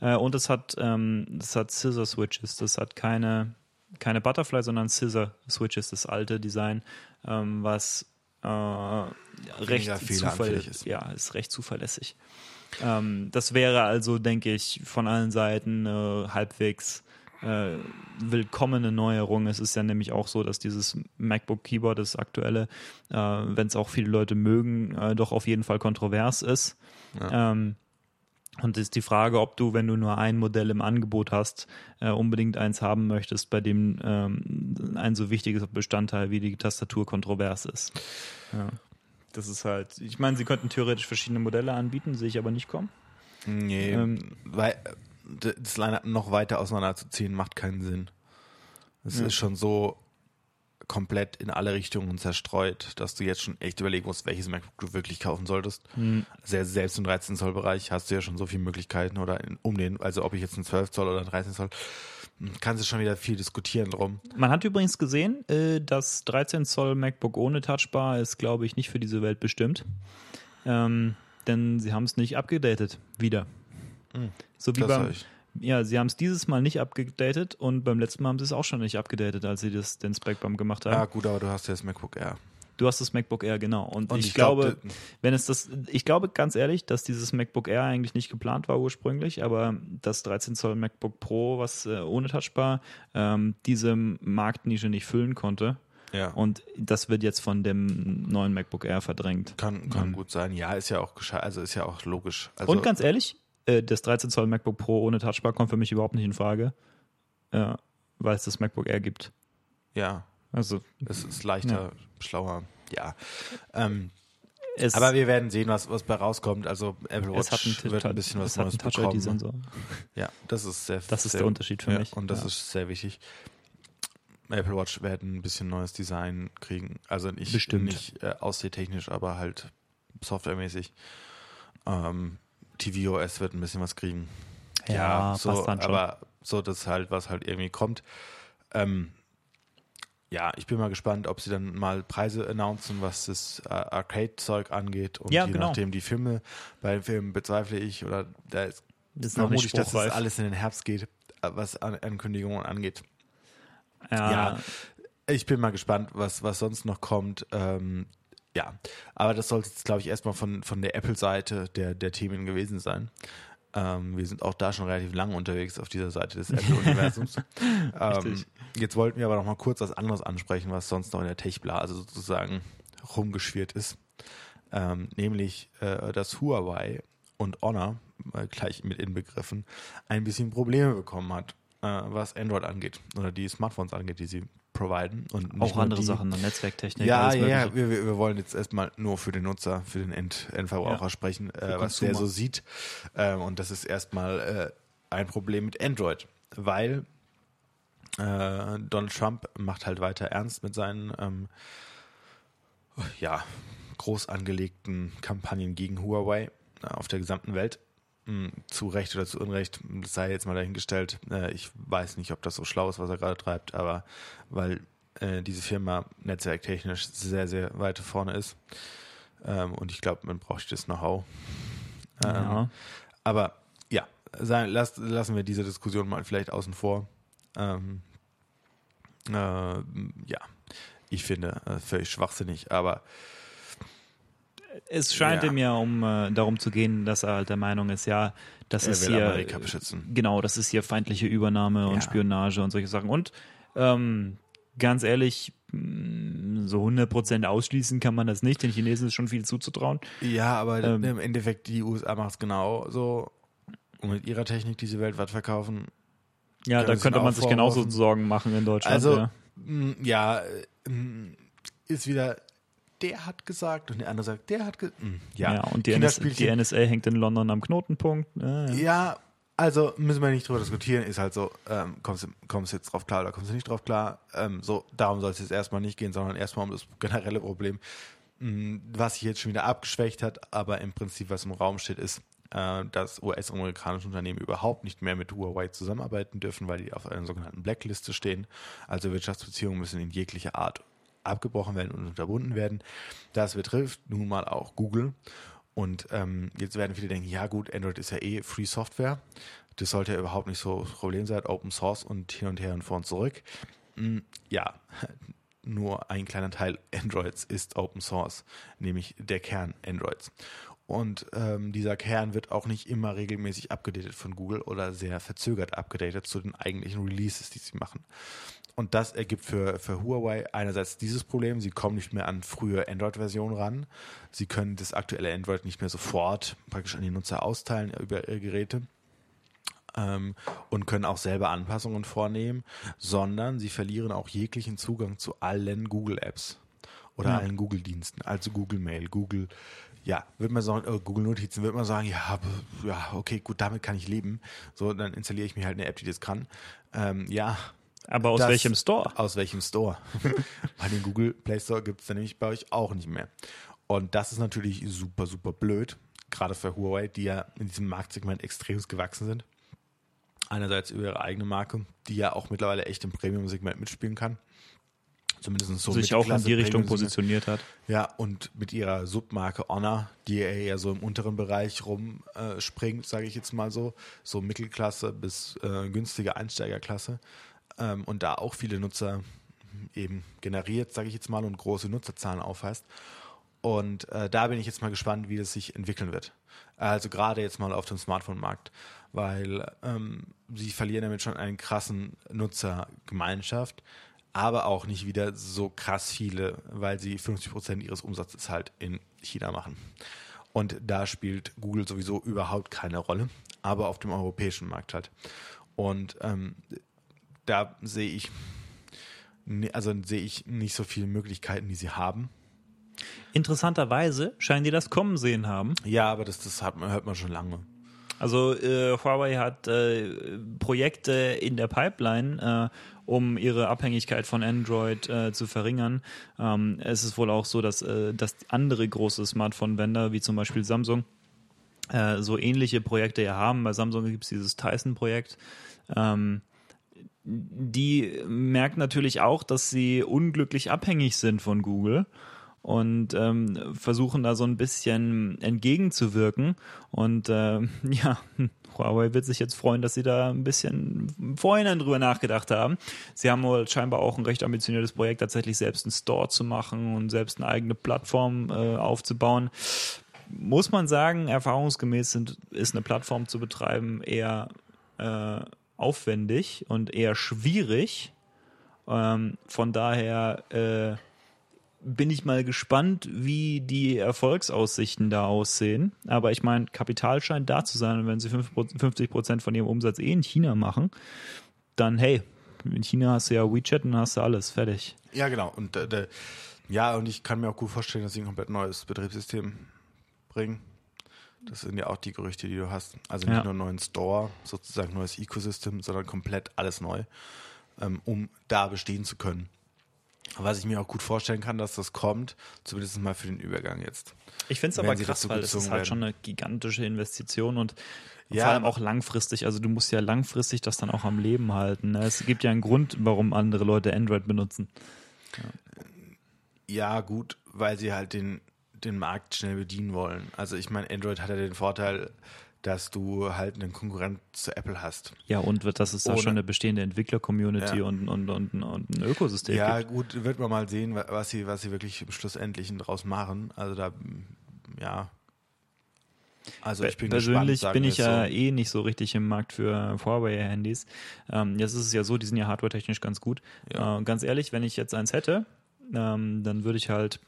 [SPEAKER 2] Äh, und es hat, ähm, es hat Scissor Switches. Das hat keine, keine Butterfly, sondern Scissor Switches, das alte Design, ähm, was äh, recht zuverlässig
[SPEAKER 1] ist.
[SPEAKER 2] Ja, ist recht zuverlässig. Ähm, das wäre also, denke ich, von allen Seiten äh, halbwegs äh, willkommene Neuerung. Es ist ja nämlich auch so, dass dieses MacBook Keyboard, das aktuelle, äh, wenn es auch viele Leute mögen, äh, doch auf jeden Fall kontrovers ist.
[SPEAKER 1] Ja.
[SPEAKER 2] Ähm, und es ist die Frage, ob du, wenn du nur ein Modell im Angebot hast, äh, unbedingt eins haben möchtest, bei dem ähm, ein so wichtiges Bestandteil wie die Tastatur kontrovers ist. Ja. Das ist halt, ich meine, sie könnten theoretisch verschiedene Modelle anbieten, sehe ich aber nicht kommen.
[SPEAKER 1] Nee,
[SPEAKER 2] Ähm,
[SPEAKER 1] weil das Line noch weiter auseinanderzuziehen macht keinen Sinn. Es
[SPEAKER 2] Ja.
[SPEAKER 1] ist schon so komplett in alle Richtungen zerstreut, dass du jetzt schon echt überlegen musst, welches MacBook du wirklich kaufen solltest.
[SPEAKER 2] Hm.
[SPEAKER 1] Sehr, selbst im 13 Zoll Bereich hast du ja schon so viele Möglichkeiten oder in, um den, also ob ich jetzt einen 12 Zoll oder einen 13 Zoll, kannst du schon wieder viel diskutieren drum.
[SPEAKER 2] Man hat übrigens gesehen, äh, das 13 Zoll MacBook ohne Touchbar ist, glaube ich, nicht für diese Welt bestimmt. Ähm, denn sie haben es nicht abgedatet. Wieder. So wie.
[SPEAKER 1] Das
[SPEAKER 2] beim. Ja, sie haben es dieses Mal nicht abgedatet und beim letzten Mal haben sie es auch schon nicht abgedatet, als sie das, den Spec-Bump gemacht haben.
[SPEAKER 1] Ja, gut, aber du hast ja das MacBook Air.
[SPEAKER 2] Du hast das MacBook Air, genau. Und,
[SPEAKER 1] Und
[SPEAKER 2] ich,
[SPEAKER 1] ich glaub,
[SPEAKER 2] glaube, wenn es das, ich glaube ganz ehrlich, dass dieses MacBook Air eigentlich nicht geplant war ursprünglich, aber das 13 Zoll MacBook Pro, was äh, ohne Touchbar ähm, diese Marktnische nicht füllen konnte.
[SPEAKER 1] Ja.
[SPEAKER 2] Und das wird jetzt von dem neuen MacBook Air verdrängt.
[SPEAKER 1] Kann, kann gut sein. Ja, ist ja auch gescheit, also ist ja auch logisch. Also,
[SPEAKER 2] Und ganz ehrlich, äh, das 13 Zoll MacBook Pro ohne Touchbar kommt für mich überhaupt nicht in Frage, äh, weil es das MacBook Air gibt.
[SPEAKER 1] ja,
[SPEAKER 2] Also
[SPEAKER 1] es ist leichter, schlauer. Ja. Ähm,
[SPEAKER 2] es,
[SPEAKER 1] aber wir werden sehen, was, was bei rauskommt. Also Apple Watch
[SPEAKER 2] einen,
[SPEAKER 1] wird ein bisschen was Neues bekommen. Ja, das ist sehr
[SPEAKER 2] Das ist
[SPEAKER 1] sehr,
[SPEAKER 2] der Unterschied für
[SPEAKER 1] ja,
[SPEAKER 2] mich.
[SPEAKER 1] Und das
[SPEAKER 2] Ja.
[SPEAKER 1] ist sehr wichtig. Apple Watch werden ein bisschen neues Design kriegen. Also nicht,
[SPEAKER 2] Bestimmt.
[SPEAKER 1] nicht äh, aussehtechnisch, aber halt softwaremäßig. Ähm, tvOS wird ein bisschen was kriegen.
[SPEAKER 2] Ja,
[SPEAKER 1] so,
[SPEAKER 2] passt dann schon.
[SPEAKER 1] aber so das halt, was halt irgendwie kommt. Ähm, ja, ich bin mal gespannt, ob sie dann mal Preise announcen, was das äh, Arcade-Zeug angeht. Und
[SPEAKER 2] Ja,
[SPEAKER 1] je
[SPEAKER 2] genau.
[SPEAKER 1] nachdem die Filme, bei den Filmen bezweifle ich, oder da ist
[SPEAKER 2] Das ist noch
[SPEAKER 1] vermute
[SPEAKER 2] nicht
[SPEAKER 1] ich, dass das
[SPEAKER 2] spruchreif.
[SPEAKER 1] alles in den Herbst geht, äh, was An Ankündigungen angeht.
[SPEAKER 2] ja,
[SPEAKER 1] Ja. Ich bin mal gespannt, was, was sonst noch kommt. Ähm, ja, aber das sollte jetzt, glaube ich, erstmal von, von der Apple-Seite der, der Themen gewesen sein. Ähm, wir sind auch da schon relativ lange unterwegs auf dieser Seite des Apple-Universums. ähm, jetzt wollten wir aber noch mal kurz was anderes ansprechen, was sonst noch in der Tech-Blase sozusagen rumgeschwirrt ist. Ähm, nämlich, äh, dass Huawei und Honor, äh, gleich mit inbegriffen, ein bisschen Probleme bekommen hat, äh, was Android angeht oder die Smartphones angeht, die sie providen. Und
[SPEAKER 2] auch andere Sachen, Netzwerktechnik.
[SPEAKER 1] Ja, ja, wir, wir wollen jetzt erstmal nur für den Nutzer, für den End, Endverbraucher
[SPEAKER 2] Ja.
[SPEAKER 1] sprechen, äh, was der so sieht. Ähm, und das ist erstmal äh, ein Problem mit Android, weil äh, Donald Trump macht halt weiter ernst mit seinen ähm, ja, groß angelegten Kampagnen gegen Huawei äh, auf der gesamten Welt. Hm, Zu Recht oder zu Unrecht, das sei jetzt mal dahingestellt. Äh, Ich weiß nicht, ob das so schlau ist, was er gerade treibt, aber weil äh, diese Firma netzwerktechnisch sehr, sehr weit vorne ist. Ähm, Und ich glaube, man braucht das Know-how. Ähm,
[SPEAKER 2] Ja.
[SPEAKER 1] Aber ja, lassen wir diese Diskussion mal vielleicht außen vor. Ähm, äh, ja, ich finde, äh, völlig schwachsinnig, aber
[SPEAKER 2] Es scheint
[SPEAKER 1] Ja.
[SPEAKER 2] ihm ja um äh, darum zu gehen, dass er halt der Meinung ist, ja, das
[SPEAKER 1] er
[SPEAKER 2] ist hier
[SPEAKER 1] Amerika beschützen.
[SPEAKER 2] genau, das ist hier feindliche Übernahme und
[SPEAKER 1] Ja.
[SPEAKER 2] Spionage und solche Sachen. Und ähm, ganz ehrlich, mh, so 100% ausschließen kann man das nicht. Den Chinesen ist schon viel zuzutrauen.
[SPEAKER 1] Ja, aber
[SPEAKER 2] Ähm.
[SPEAKER 1] im Endeffekt, die USA macht es genau so. Und mit ihrer Technik diese weltweit verkaufen.
[SPEAKER 2] Ja, da könnte man sich genauso. Sorgen machen in Deutschland.
[SPEAKER 1] Also,
[SPEAKER 2] ja.
[SPEAKER 1] mh, ja, äh, mh, ist wieder, der hat gesagt und der andere sagt, der hat gesagt. Ja,
[SPEAKER 2] Ja, und die, NS die NSA hängt in London am Knotenpunkt. Äh,
[SPEAKER 1] Ja, also müssen wir nicht drüber diskutieren, ist halt so, ähm, kommst, du, kommst jetzt drauf klar oder kommst du nicht drauf klar? Ähm, so, darum soll es jetzt erstmal nicht gehen, sondern erstmal um das generelle Problem, mh, was sich jetzt schon wieder abgeschwächt hat, aber im Prinzip, was im Raum steht, ist, äh, dass US-amerikanische Unternehmen überhaupt nicht mehr mit Huawei zusammenarbeiten dürfen, weil die auf einer sogenannten Blackliste stehen. Also Wirtschaftsbeziehungen müssen in jeglicher Art abgebrochen werden und unterbunden werden. Das betrifft nun mal auch Google. Und ähm, jetzt werden viele denken, ja gut, Android ist ja eh Free Software. Das sollte ja überhaupt nicht so das Problem sein, Open Source und hin und her und vor und zurück. Mm, ja, nur ein kleiner Teil Androids ist Open Source, nämlich der Kern Androids. Und ähm, dieser Kern wird auch nicht immer regelmäßig abgedatet von Google oder sehr verzögert abgedatet zu den eigentlichen Releases, die sie machen. Und das ergibt für, für Huawei einerseits dieses Problem, sie kommen nicht mehr an frühe Android-Versionen ran. Sie können das aktuelle Android nicht mehr sofort praktisch an die Nutzer austeilen über ihre Geräte ähm, und können auch selber Anpassungen vornehmen, sondern sie verlieren auch jeglichen Zugang zu allen Google-Apps oder
[SPEAKER 2] Ja.
[SPEAKER 1] allen Google-Diensten, also Google Mail, Google, ja, wird man sagen, äh, Google Notizen, wird man sagen, ja, ja, okay, gut, damit kann ich leben. So, dann installiere ich mir halt eine App, die das kann. Ähm, ja,
[SPEAKER 2] Aber aus
[SPEAKER 1] das-
[SPEAKER 2] welchem Store?
[SPEAKER 1] Aus welchem Store? Bei den Google Play Store gibt es dann nämlich bei euch auch nicht mehr. Und das ist natürlich super, super blöd. Gerade für Huawei, die ja in diesem Marktsegment extrem gewachsen sind. Einerseits über ihre eigene Marke, die ja auch mittlerweile echt im Premium-Segment mitspielen kann. Zumindest so
[SPEAKER 2] sich auch in die Richtung positioniert hat.
[SPEAKER 1] Ja, und mit ihrer Submarke Honor, die eher so im unteren Bereich rumspringt, äh, sage ich jetzt mal so, so Mittelklasse bis äh, günstige Einsteigerklasse ähm, und da auch viele Nutzer eben generiert, sage ich jetzt mal, und große Nutzerzahlen aufweist. Und äh, da bin ich jetzt mal gespannt, wie das sich entwickeln wird. Also gerade jetzt mal auf dem Smartphone-Markt, weil ähm, sie verlieren damit schon einen krassen Nutzergemeinschaft, aber auch nicht wieder so krass viele, weil sie 50 Prozent ihres Umsatzes halt in China machen. Und da spielt Google sowieso überhaupt keine Rolle, aber auf dem europäischen Markt halt. Und ähm, da sehe ich, also sehe ich nicht so viele Möglichkeiten, die sie haben.
[SPEAKER 2] Interessanterweise scheinen die das kommen sehen haben.
[SPEAKER 1] Ja, aber das, das hat hört man schon lange.
[SPEAKER 2] Also äh, Huawei hat äh, Projekte in der Pipeline, äh, um ihre Abhängigkeit von Android äh, zu verringern. Ähm, es ist wohl auch so, dass, äh, dass andere große Smartphone-Vendor, wie zum Beispiel Samsung, äh, so ähnliche Projekte ja haben. Bei Samsung gibt es dieses Tyson-Projekt. Ähm, die merkt natürlich auch, dass sie unglücklich abhängig sind von Google und ähm, versuchen da so ein bisschen entgegenzuwirken. Und äh, ja, Huawei wird sich jetzt freuen, dass sie da ein bisschen vorhin drüber nachgedacht haben. Sie haben wohl scheinbar auch ein recht ambitioniertes Projekt, tatsächlich selbst einen Store zu machen und selbst eine eigene Plattform äh, aufzubauen. Muss man sagen, erfahrungsgemäß sind, ist eine Plattform zu betreiben eher äh, aufwendig und eher schwierig. Ähm, von daher äh, bin ich mal gespannt, wie die Erfolgsaussichten da aussehen. Aber ich meine, Kapital scheint da zu sein. Und wenn sie 50 Prozent von ihrem Umsatz eh in China machen, dann hey, in China hast du ja WeChat und hast du alles fertig.
[SPEAKER 1] Ja, genau. Und äh, ja, und ich kann mir auch gut vorstellen, dass sie ein komplett neues Betriebssystem bringen. Das sind ja auch die Gerüchte, die du hast. Also nicht
[SPEAKER 2] Ja.
[SPEAKER 1] nur einen neuen Store, sozusagen neues Ecosystem, sondern komplett alles neu, ähm, um da bestehen zu können. Was ich mir auch gut vorstellen kann, dass das kommt, zumindest mal für den Übergang jetzt.
[SPEAKER 2] Ich finde es aber krass, weil es ist halt schon eine gigantische Investition und
[SPEAKER 1] Ja,
[SPEAKER 2] vor allem auch langfristig. Also du musst ja langfristig das dann auch am Leben halten. ne? Es gibt ja einen Grund, warum andere Leute Android benutzen.
[SPEAKER 1] Ja, gut, weil sie halt den, den Markt schnell bedienen wollen. Also ich meine, Android hat ja den Vorteil, dass du halt einen Konkurrent zu Apple hast.
[SPEAKER 2] Ja, und wird- dass es da
[SPEAKER 1] Ohne-
[SPEAKER 2] schon eine bestehende Entwickler-Community
[SPEAKER 1] Ja.
[SPEAKER 2] und, und, und, und ein Ökosystem
[SPEAKER 1] Ja,
[SPEAKER 2] gibt.
[SPEAKER 1] gut, wird man mal sehen, wa- was sie, was sie wirklich im Schlussendlichen draus machen. Also da, ja. Also ich bin
[SPEAKER 2] Persönlich
[SPEAKER 1] gespannt,
[SPEAKER 2] bin ich ja
[SPEAKER 1] so.
[SPEAKER 2] eh nicht so richtig im Markt für Huawei-Handys. Ähm, jetzt ist es ja so, die sind ja hardware-technisch ganz gut.
[SPEAKER 1] Ja.
[SPEAKER 2] Äh, ganz ehrlich, wenn ich jetzt eins hätte, ähm, dann würde ich halt,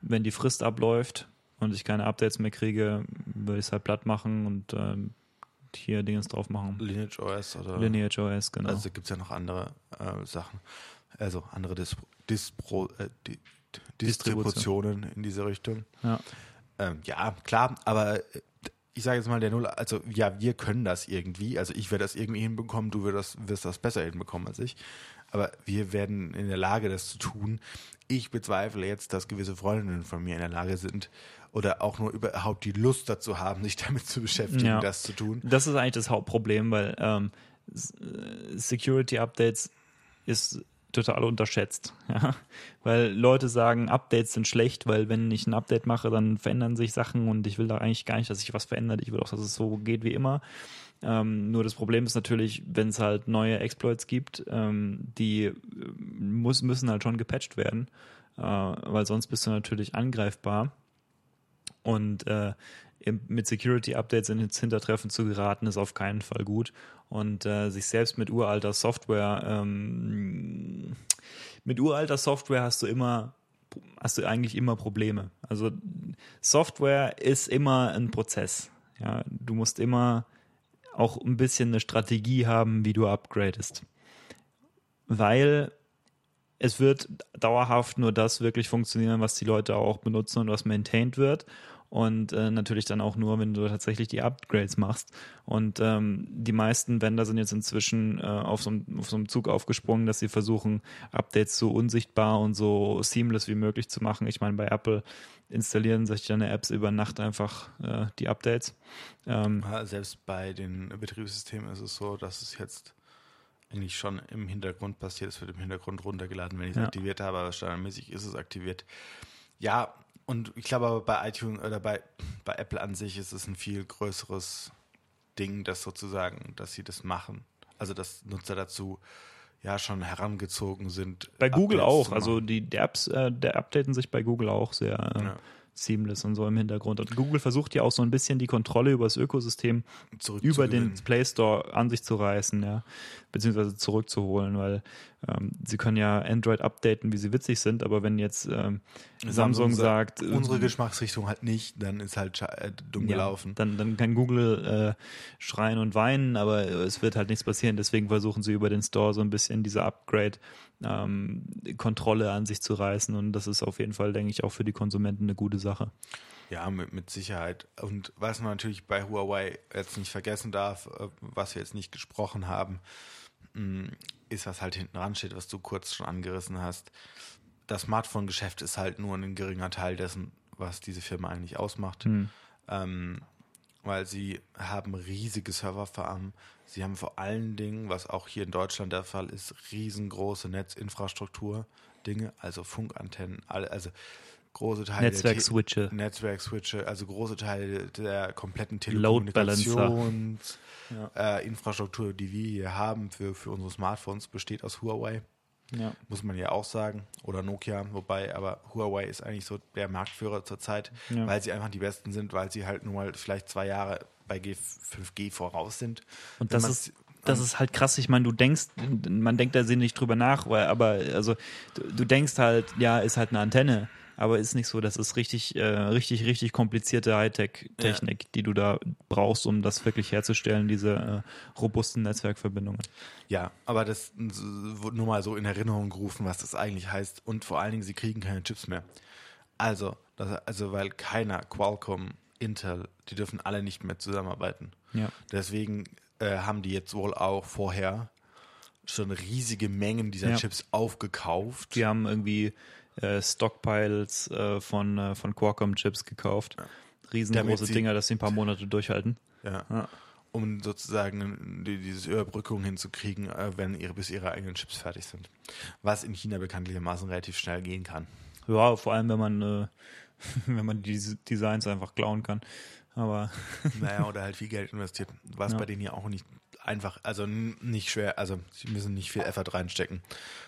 [SPEAKER 2] wenn die Frist abläuft und ich keine Updates mehr kriege, würde ich es halt platt machen und ähm, hier Dingens drauf machen.
[SPEAKER 1] Lineage OS oder
[SPEAKER 2] Lineage OS, genau.
[SPEAKER 1] also gibt es ja noch andere äh, Sachen. Also andere Dis Dispro äh, Di Distributionen in diese Richtung.
[SPEAKER 2] ja.
[SPEAKER 1] Ähm, ja, klar, aber äh, ich sage jetzt mal, der Null, also ja, wir können das irgendwie. Also ich werde das irgendwie hinbekommen, du wirst das, wirst das besser hinbekommen als ich. Aber wir werden in der Lage, das zu tun. Ich bezweifle jetzt, dass gewisse Freundinnen von mir in der Lage sind oder auch nur überhaupt die Lust dazu haben, sich damit zu beschäftigen,
[SPEAKER 2] Ja.
[SPEAKER 1] das zu tun.
[SPEAKER 2] Das ist eigentlich das Hauptproblem, weil ähm, äh, Security Updates ist total unterschätzt. Ja? Weil Leute sagen, Updates sind schlecht, weil wenn ich ein Update mache, dann verändern sich Sachen und ich will da eigentlich gar nicht, dass sich was verändert. Ich will auch, dass es so geht wie immer. Ähm, nur das Problem ist natürlich, wenn es halt neue Exploits gibt, ähm, die äh, muss, müssen halt schon gepatcht werden, äh, weil sonst bist du natürlich angreifbar. Und äh, mit Security-Updates ins Hintertreffen zu geraten, ist auf keinen Fall gut. Und äh, sich selbst mit uralter Software, ähm, mit uralter Software hast du immer, hast du eigentlich immer Probleme. Also Software ist immer ein Prozess. Ja, du musst immer auch ein bisschen eine Strategie haben, wie du upgradest. Weil es wird dauerhaft nur das wirklich funktionieren, was die Leute auch benutzen und was maintained wird. Und äh, natürlich dann auch nur, wenn du tatsächlich die Upgrades machst. Und ähm, die meisten Vendor sind jetzt inzwischen äh, auf, so einem, auf so einem Zug aufgesprungen, dass sie versuchen, Updates so unsichtbar und so seamless wie möglich zu machen. Ich meine, bei Apple installieren sich deine Apps über Nacht einfach äh, die Updates.
[SPEAKER 1] Ähm, Selbst bei den Betriebssystemen ist es so, dass es jetzt eigentlich schon im Hintergrund passiert. Es wird im Hintergrund runtergeladen, wenn ich es ja. aktiviert habe, aber standardmäßig ist es aktiviert. Ja, und ich glaube aber bei iTunes oder bei, bei Apple an sich ist es ein viel größeres Ding, das sozusagen, dass sie das machen. Also dass Nutzer dazu ja schon herangezogen sind.
[SPEAKER 2] Bei Google auch. Also die, die Apps, äh, der updaten sich bei Google auch sehr. Äh, ja seamless und so im Hintergrund. Und Google versucht ja auch so ein bisschen die Kontrolle über das Ökosystem über den Play Store an sich zu reißen, ja, beziehungsweise zurückzuholen, weil ähm, sie können ja Android updaten, wie sie witzig sind, aber wenn jetzt ähm, Samsung, Samsung, sagt,
[SPEAKER 1] äh, unsere Geschmacksrichtung halt nicht, dann ist halt äh, dumm ja, gelaufen.
[SPEAKER 2] Dann, dann kann Google äh, schreien und weinen, aber es wird halt nichts passieren. Deswegen versuchen sie über den Store so ein bisschen diese Upgrade ähm, Kontrolle an sich zu reißen. Und das ist auf jeden Fall, denke ich, auch für die Konsumenten eine gute Sache.
[SPEAKER 1] Ja, mit, mit Sicherheit. Und was man natürlich bei Huawei jetzt nicht vergessen darf, äh, was wir jetzt nicht gesprochen haben, mm, ist, was halt hinten dran steht, was du kurz schon angerissen hast. Das Smartphone-Geschäft ist halt nur ein geringer Teil dessen, was diese Firma eigentlich ausmacht. Hm. Ähm, weil sie haben riesige Serverfarmen. Sie haben vor allen Dingen, was auch hier in Deutschland der Fall ist, riesengroße Netzinfrastruktur Dinge, also Funkantennen, also große Teile
[SPEAKER 2] Netzwerkswitche.
[SPEAKER 1] Netzwerkswitche, also große Teile der kompletten Telekommunikations ja. äh, Infrastruktur, die wir hier haben für, für unsere Smartphones, besteht aus Huawei. Ja. Muss man ja auch sagen. Oder Nokia, wobei, aber Huawei ist eigentlich so der Marktführer zurzeit, ja. weil sie einfach die Besten sind, weil sie halt nur mal vielleicht zwei Jahre bei G 5G voraus sind.
[SPEAKER 2] Und das ist, das ist halt krass. Ich meine, du denkst, man denkt da nicht drüber nach, weil, aber also du, du denkst halt, ja, ist halt eine Antenne aber ist nicht so. Das ist richtig, äh, richtig, richtig komplizierte Hightech-Technik, ja. die du da brauchst, um das wirklich herzustellen, diese äh, robusten Netzwerkverbindungen.
[SPEAKER 1] Ja, aber das wurde nur mal so in Erinnerung gerufen, was das eigentlich heißt. Und vor allen Dingen, sie kriegen keine Chips mehr. Also, das, also weil keiner, Qualcomm, Intel, die dürfen alle nicht mehr zusammenarbeiten. Ja. Deswegen äh, haben die jetzt wohl auch vorher schon riesige Mengen dieser ja. Chips aufgekauft.
[SPEAKER 2] Die haben irgendwie äh, Stockpiles äh, von, äh, von Qualcomm-Chips gekauft. Riesengroße Dinger, dass sie ein paar Monate durchhalten.
[SPEAKER 1] Ja. ja. Um sozusagen die, diese Überbrückung hinzukriegen, äh, wenn ihre, bis ihre eigenen Chips fertig sind. Was in China bekanntlichermaßen relativ schnell gehen kann.
[SPEAKER 2] Ja, vor allem, wenn man, äh, wenn man die Designs einfach klauen kann. Aber.
[SPEAKER 1] naja, oder halt viel Geld investiert, was ja. bei denen ja auch nicht einfach, also nicht schwer, also sie müssen nicht viel Effort reinstecken.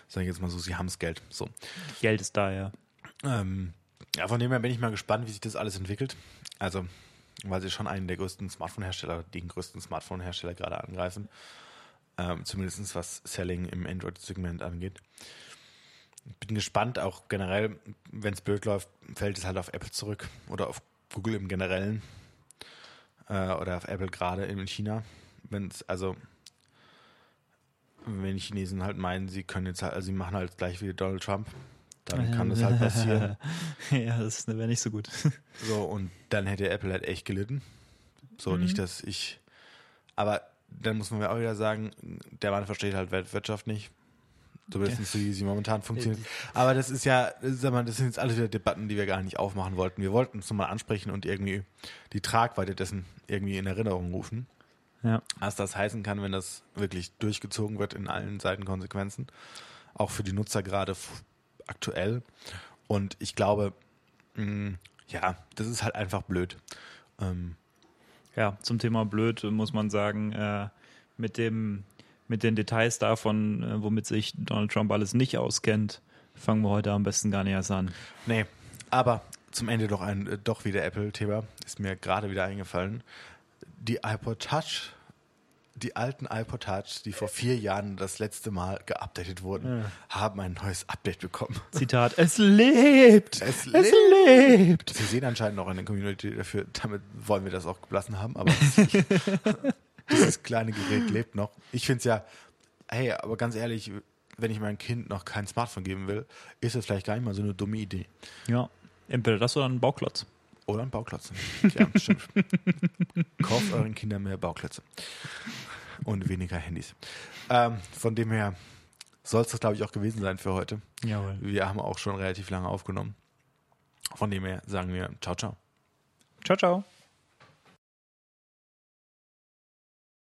[SPEAKER 1] Sag ich jetzt mal so, sie haben das Geld. So.
[SPEAKER 2] Geld ist da, ja.
[SPEAKER 1] Ähm, ja, von dem her bin ich mal gespannt, wie sich das alles entwickelt. Also, weil sie schon einen der größten Smartphone-Hersteller, den größten Smartphone-Hersteller gerade angreifen. Ähm, zumindest was Selling im Android-Segment angeht. Bin gespannt, auch generell, wenn es blöd läuft, fällt es halt auf Apple zurück oder auf Google im Generellen äh, oder auf Apple gerade in China wenn es, also, wenn die Chinesen halt meinen, sie können jetzt halt, also sie machen halt gleich wie Donald Trump, dann kann das halt passieren.
[SPEAKER 2] ja, das wäre nicht so gut.
[SPEAKER 1] So, und dann hätte Apple halt echt gelitten. So, mhm. nicht, dass ich, aber dann muss man mir auch wieder sagen, der Mann versteht halt Weltwirtschaft nicht. Zumindest so, wie sie momentan funktioniert. Aber das ist ja, sag mal, das sind jetzt alle wieder Debatten, die wir gar nicht aufmachen wollten. Wir wollten es nochmal ansprechen und irgendwie die Tragweite dessen irgendwie in Erinnerung rufen. Ja. Was das heißen kann, wenn das wirklich durchgezogen wird in allen Seitenkonsequenzen. Auch für die Nutzer gerade aktuell. Und ich glaube, mh, mm, ja, das ist halt einfach blöd. Ähm,
[SPEAKER 2] ja, zum Thema blöd muss man sagen, äh, mit dem mit den Details davon, äh, womit sich Donald Trump alles nicht auskennt, fangen wir heute am besten gar nicht erst an.
[SPEAKER 1] Nee, aber zum Ende doch ein äh, doch wieder Apple-Thema, ist mir gerade wieder eingefallen die iPod Touch, die alten iPod Touch, die vor vier Jahren das letzte Mal geupdatet wurden, ja. haben ein neues Update bekommen.
[SPEAKER 2] Zitat, es lebt! Es, lebt! Es lebt!
[SPEAKER 1] Sie sehen anscheinend noch eine Community dafür, damit wollen wir das auch geblassen haben, aber dieses kleine Gerät lebt noch. Ich finde es ja, hey, aber ganz ehrlich, wenn ich meinem Kind noch kein Smartphone geben will, ist das vielleicht gar nicht mal so eine dumme Idee.
[SPEAKER 2] Ja, entweder das oder ein Bauklotz.
[SPEAKER 1] Oder ein Bauklotz. Ja, stimmt. Kauft euren Kindern mehr Bauklötze. Und weniger Handys. Ähm, von dem her soll es das, glaube ich, auch gewesen sein für heute.
[SPEAKER 2] Jawohl.
[SPEAKER 1] Wir haben auch schon relativ lange aufgenommen. Von dem her sagen wir ciao, ciao.
[SPEAKER 2] Ciao, ciao.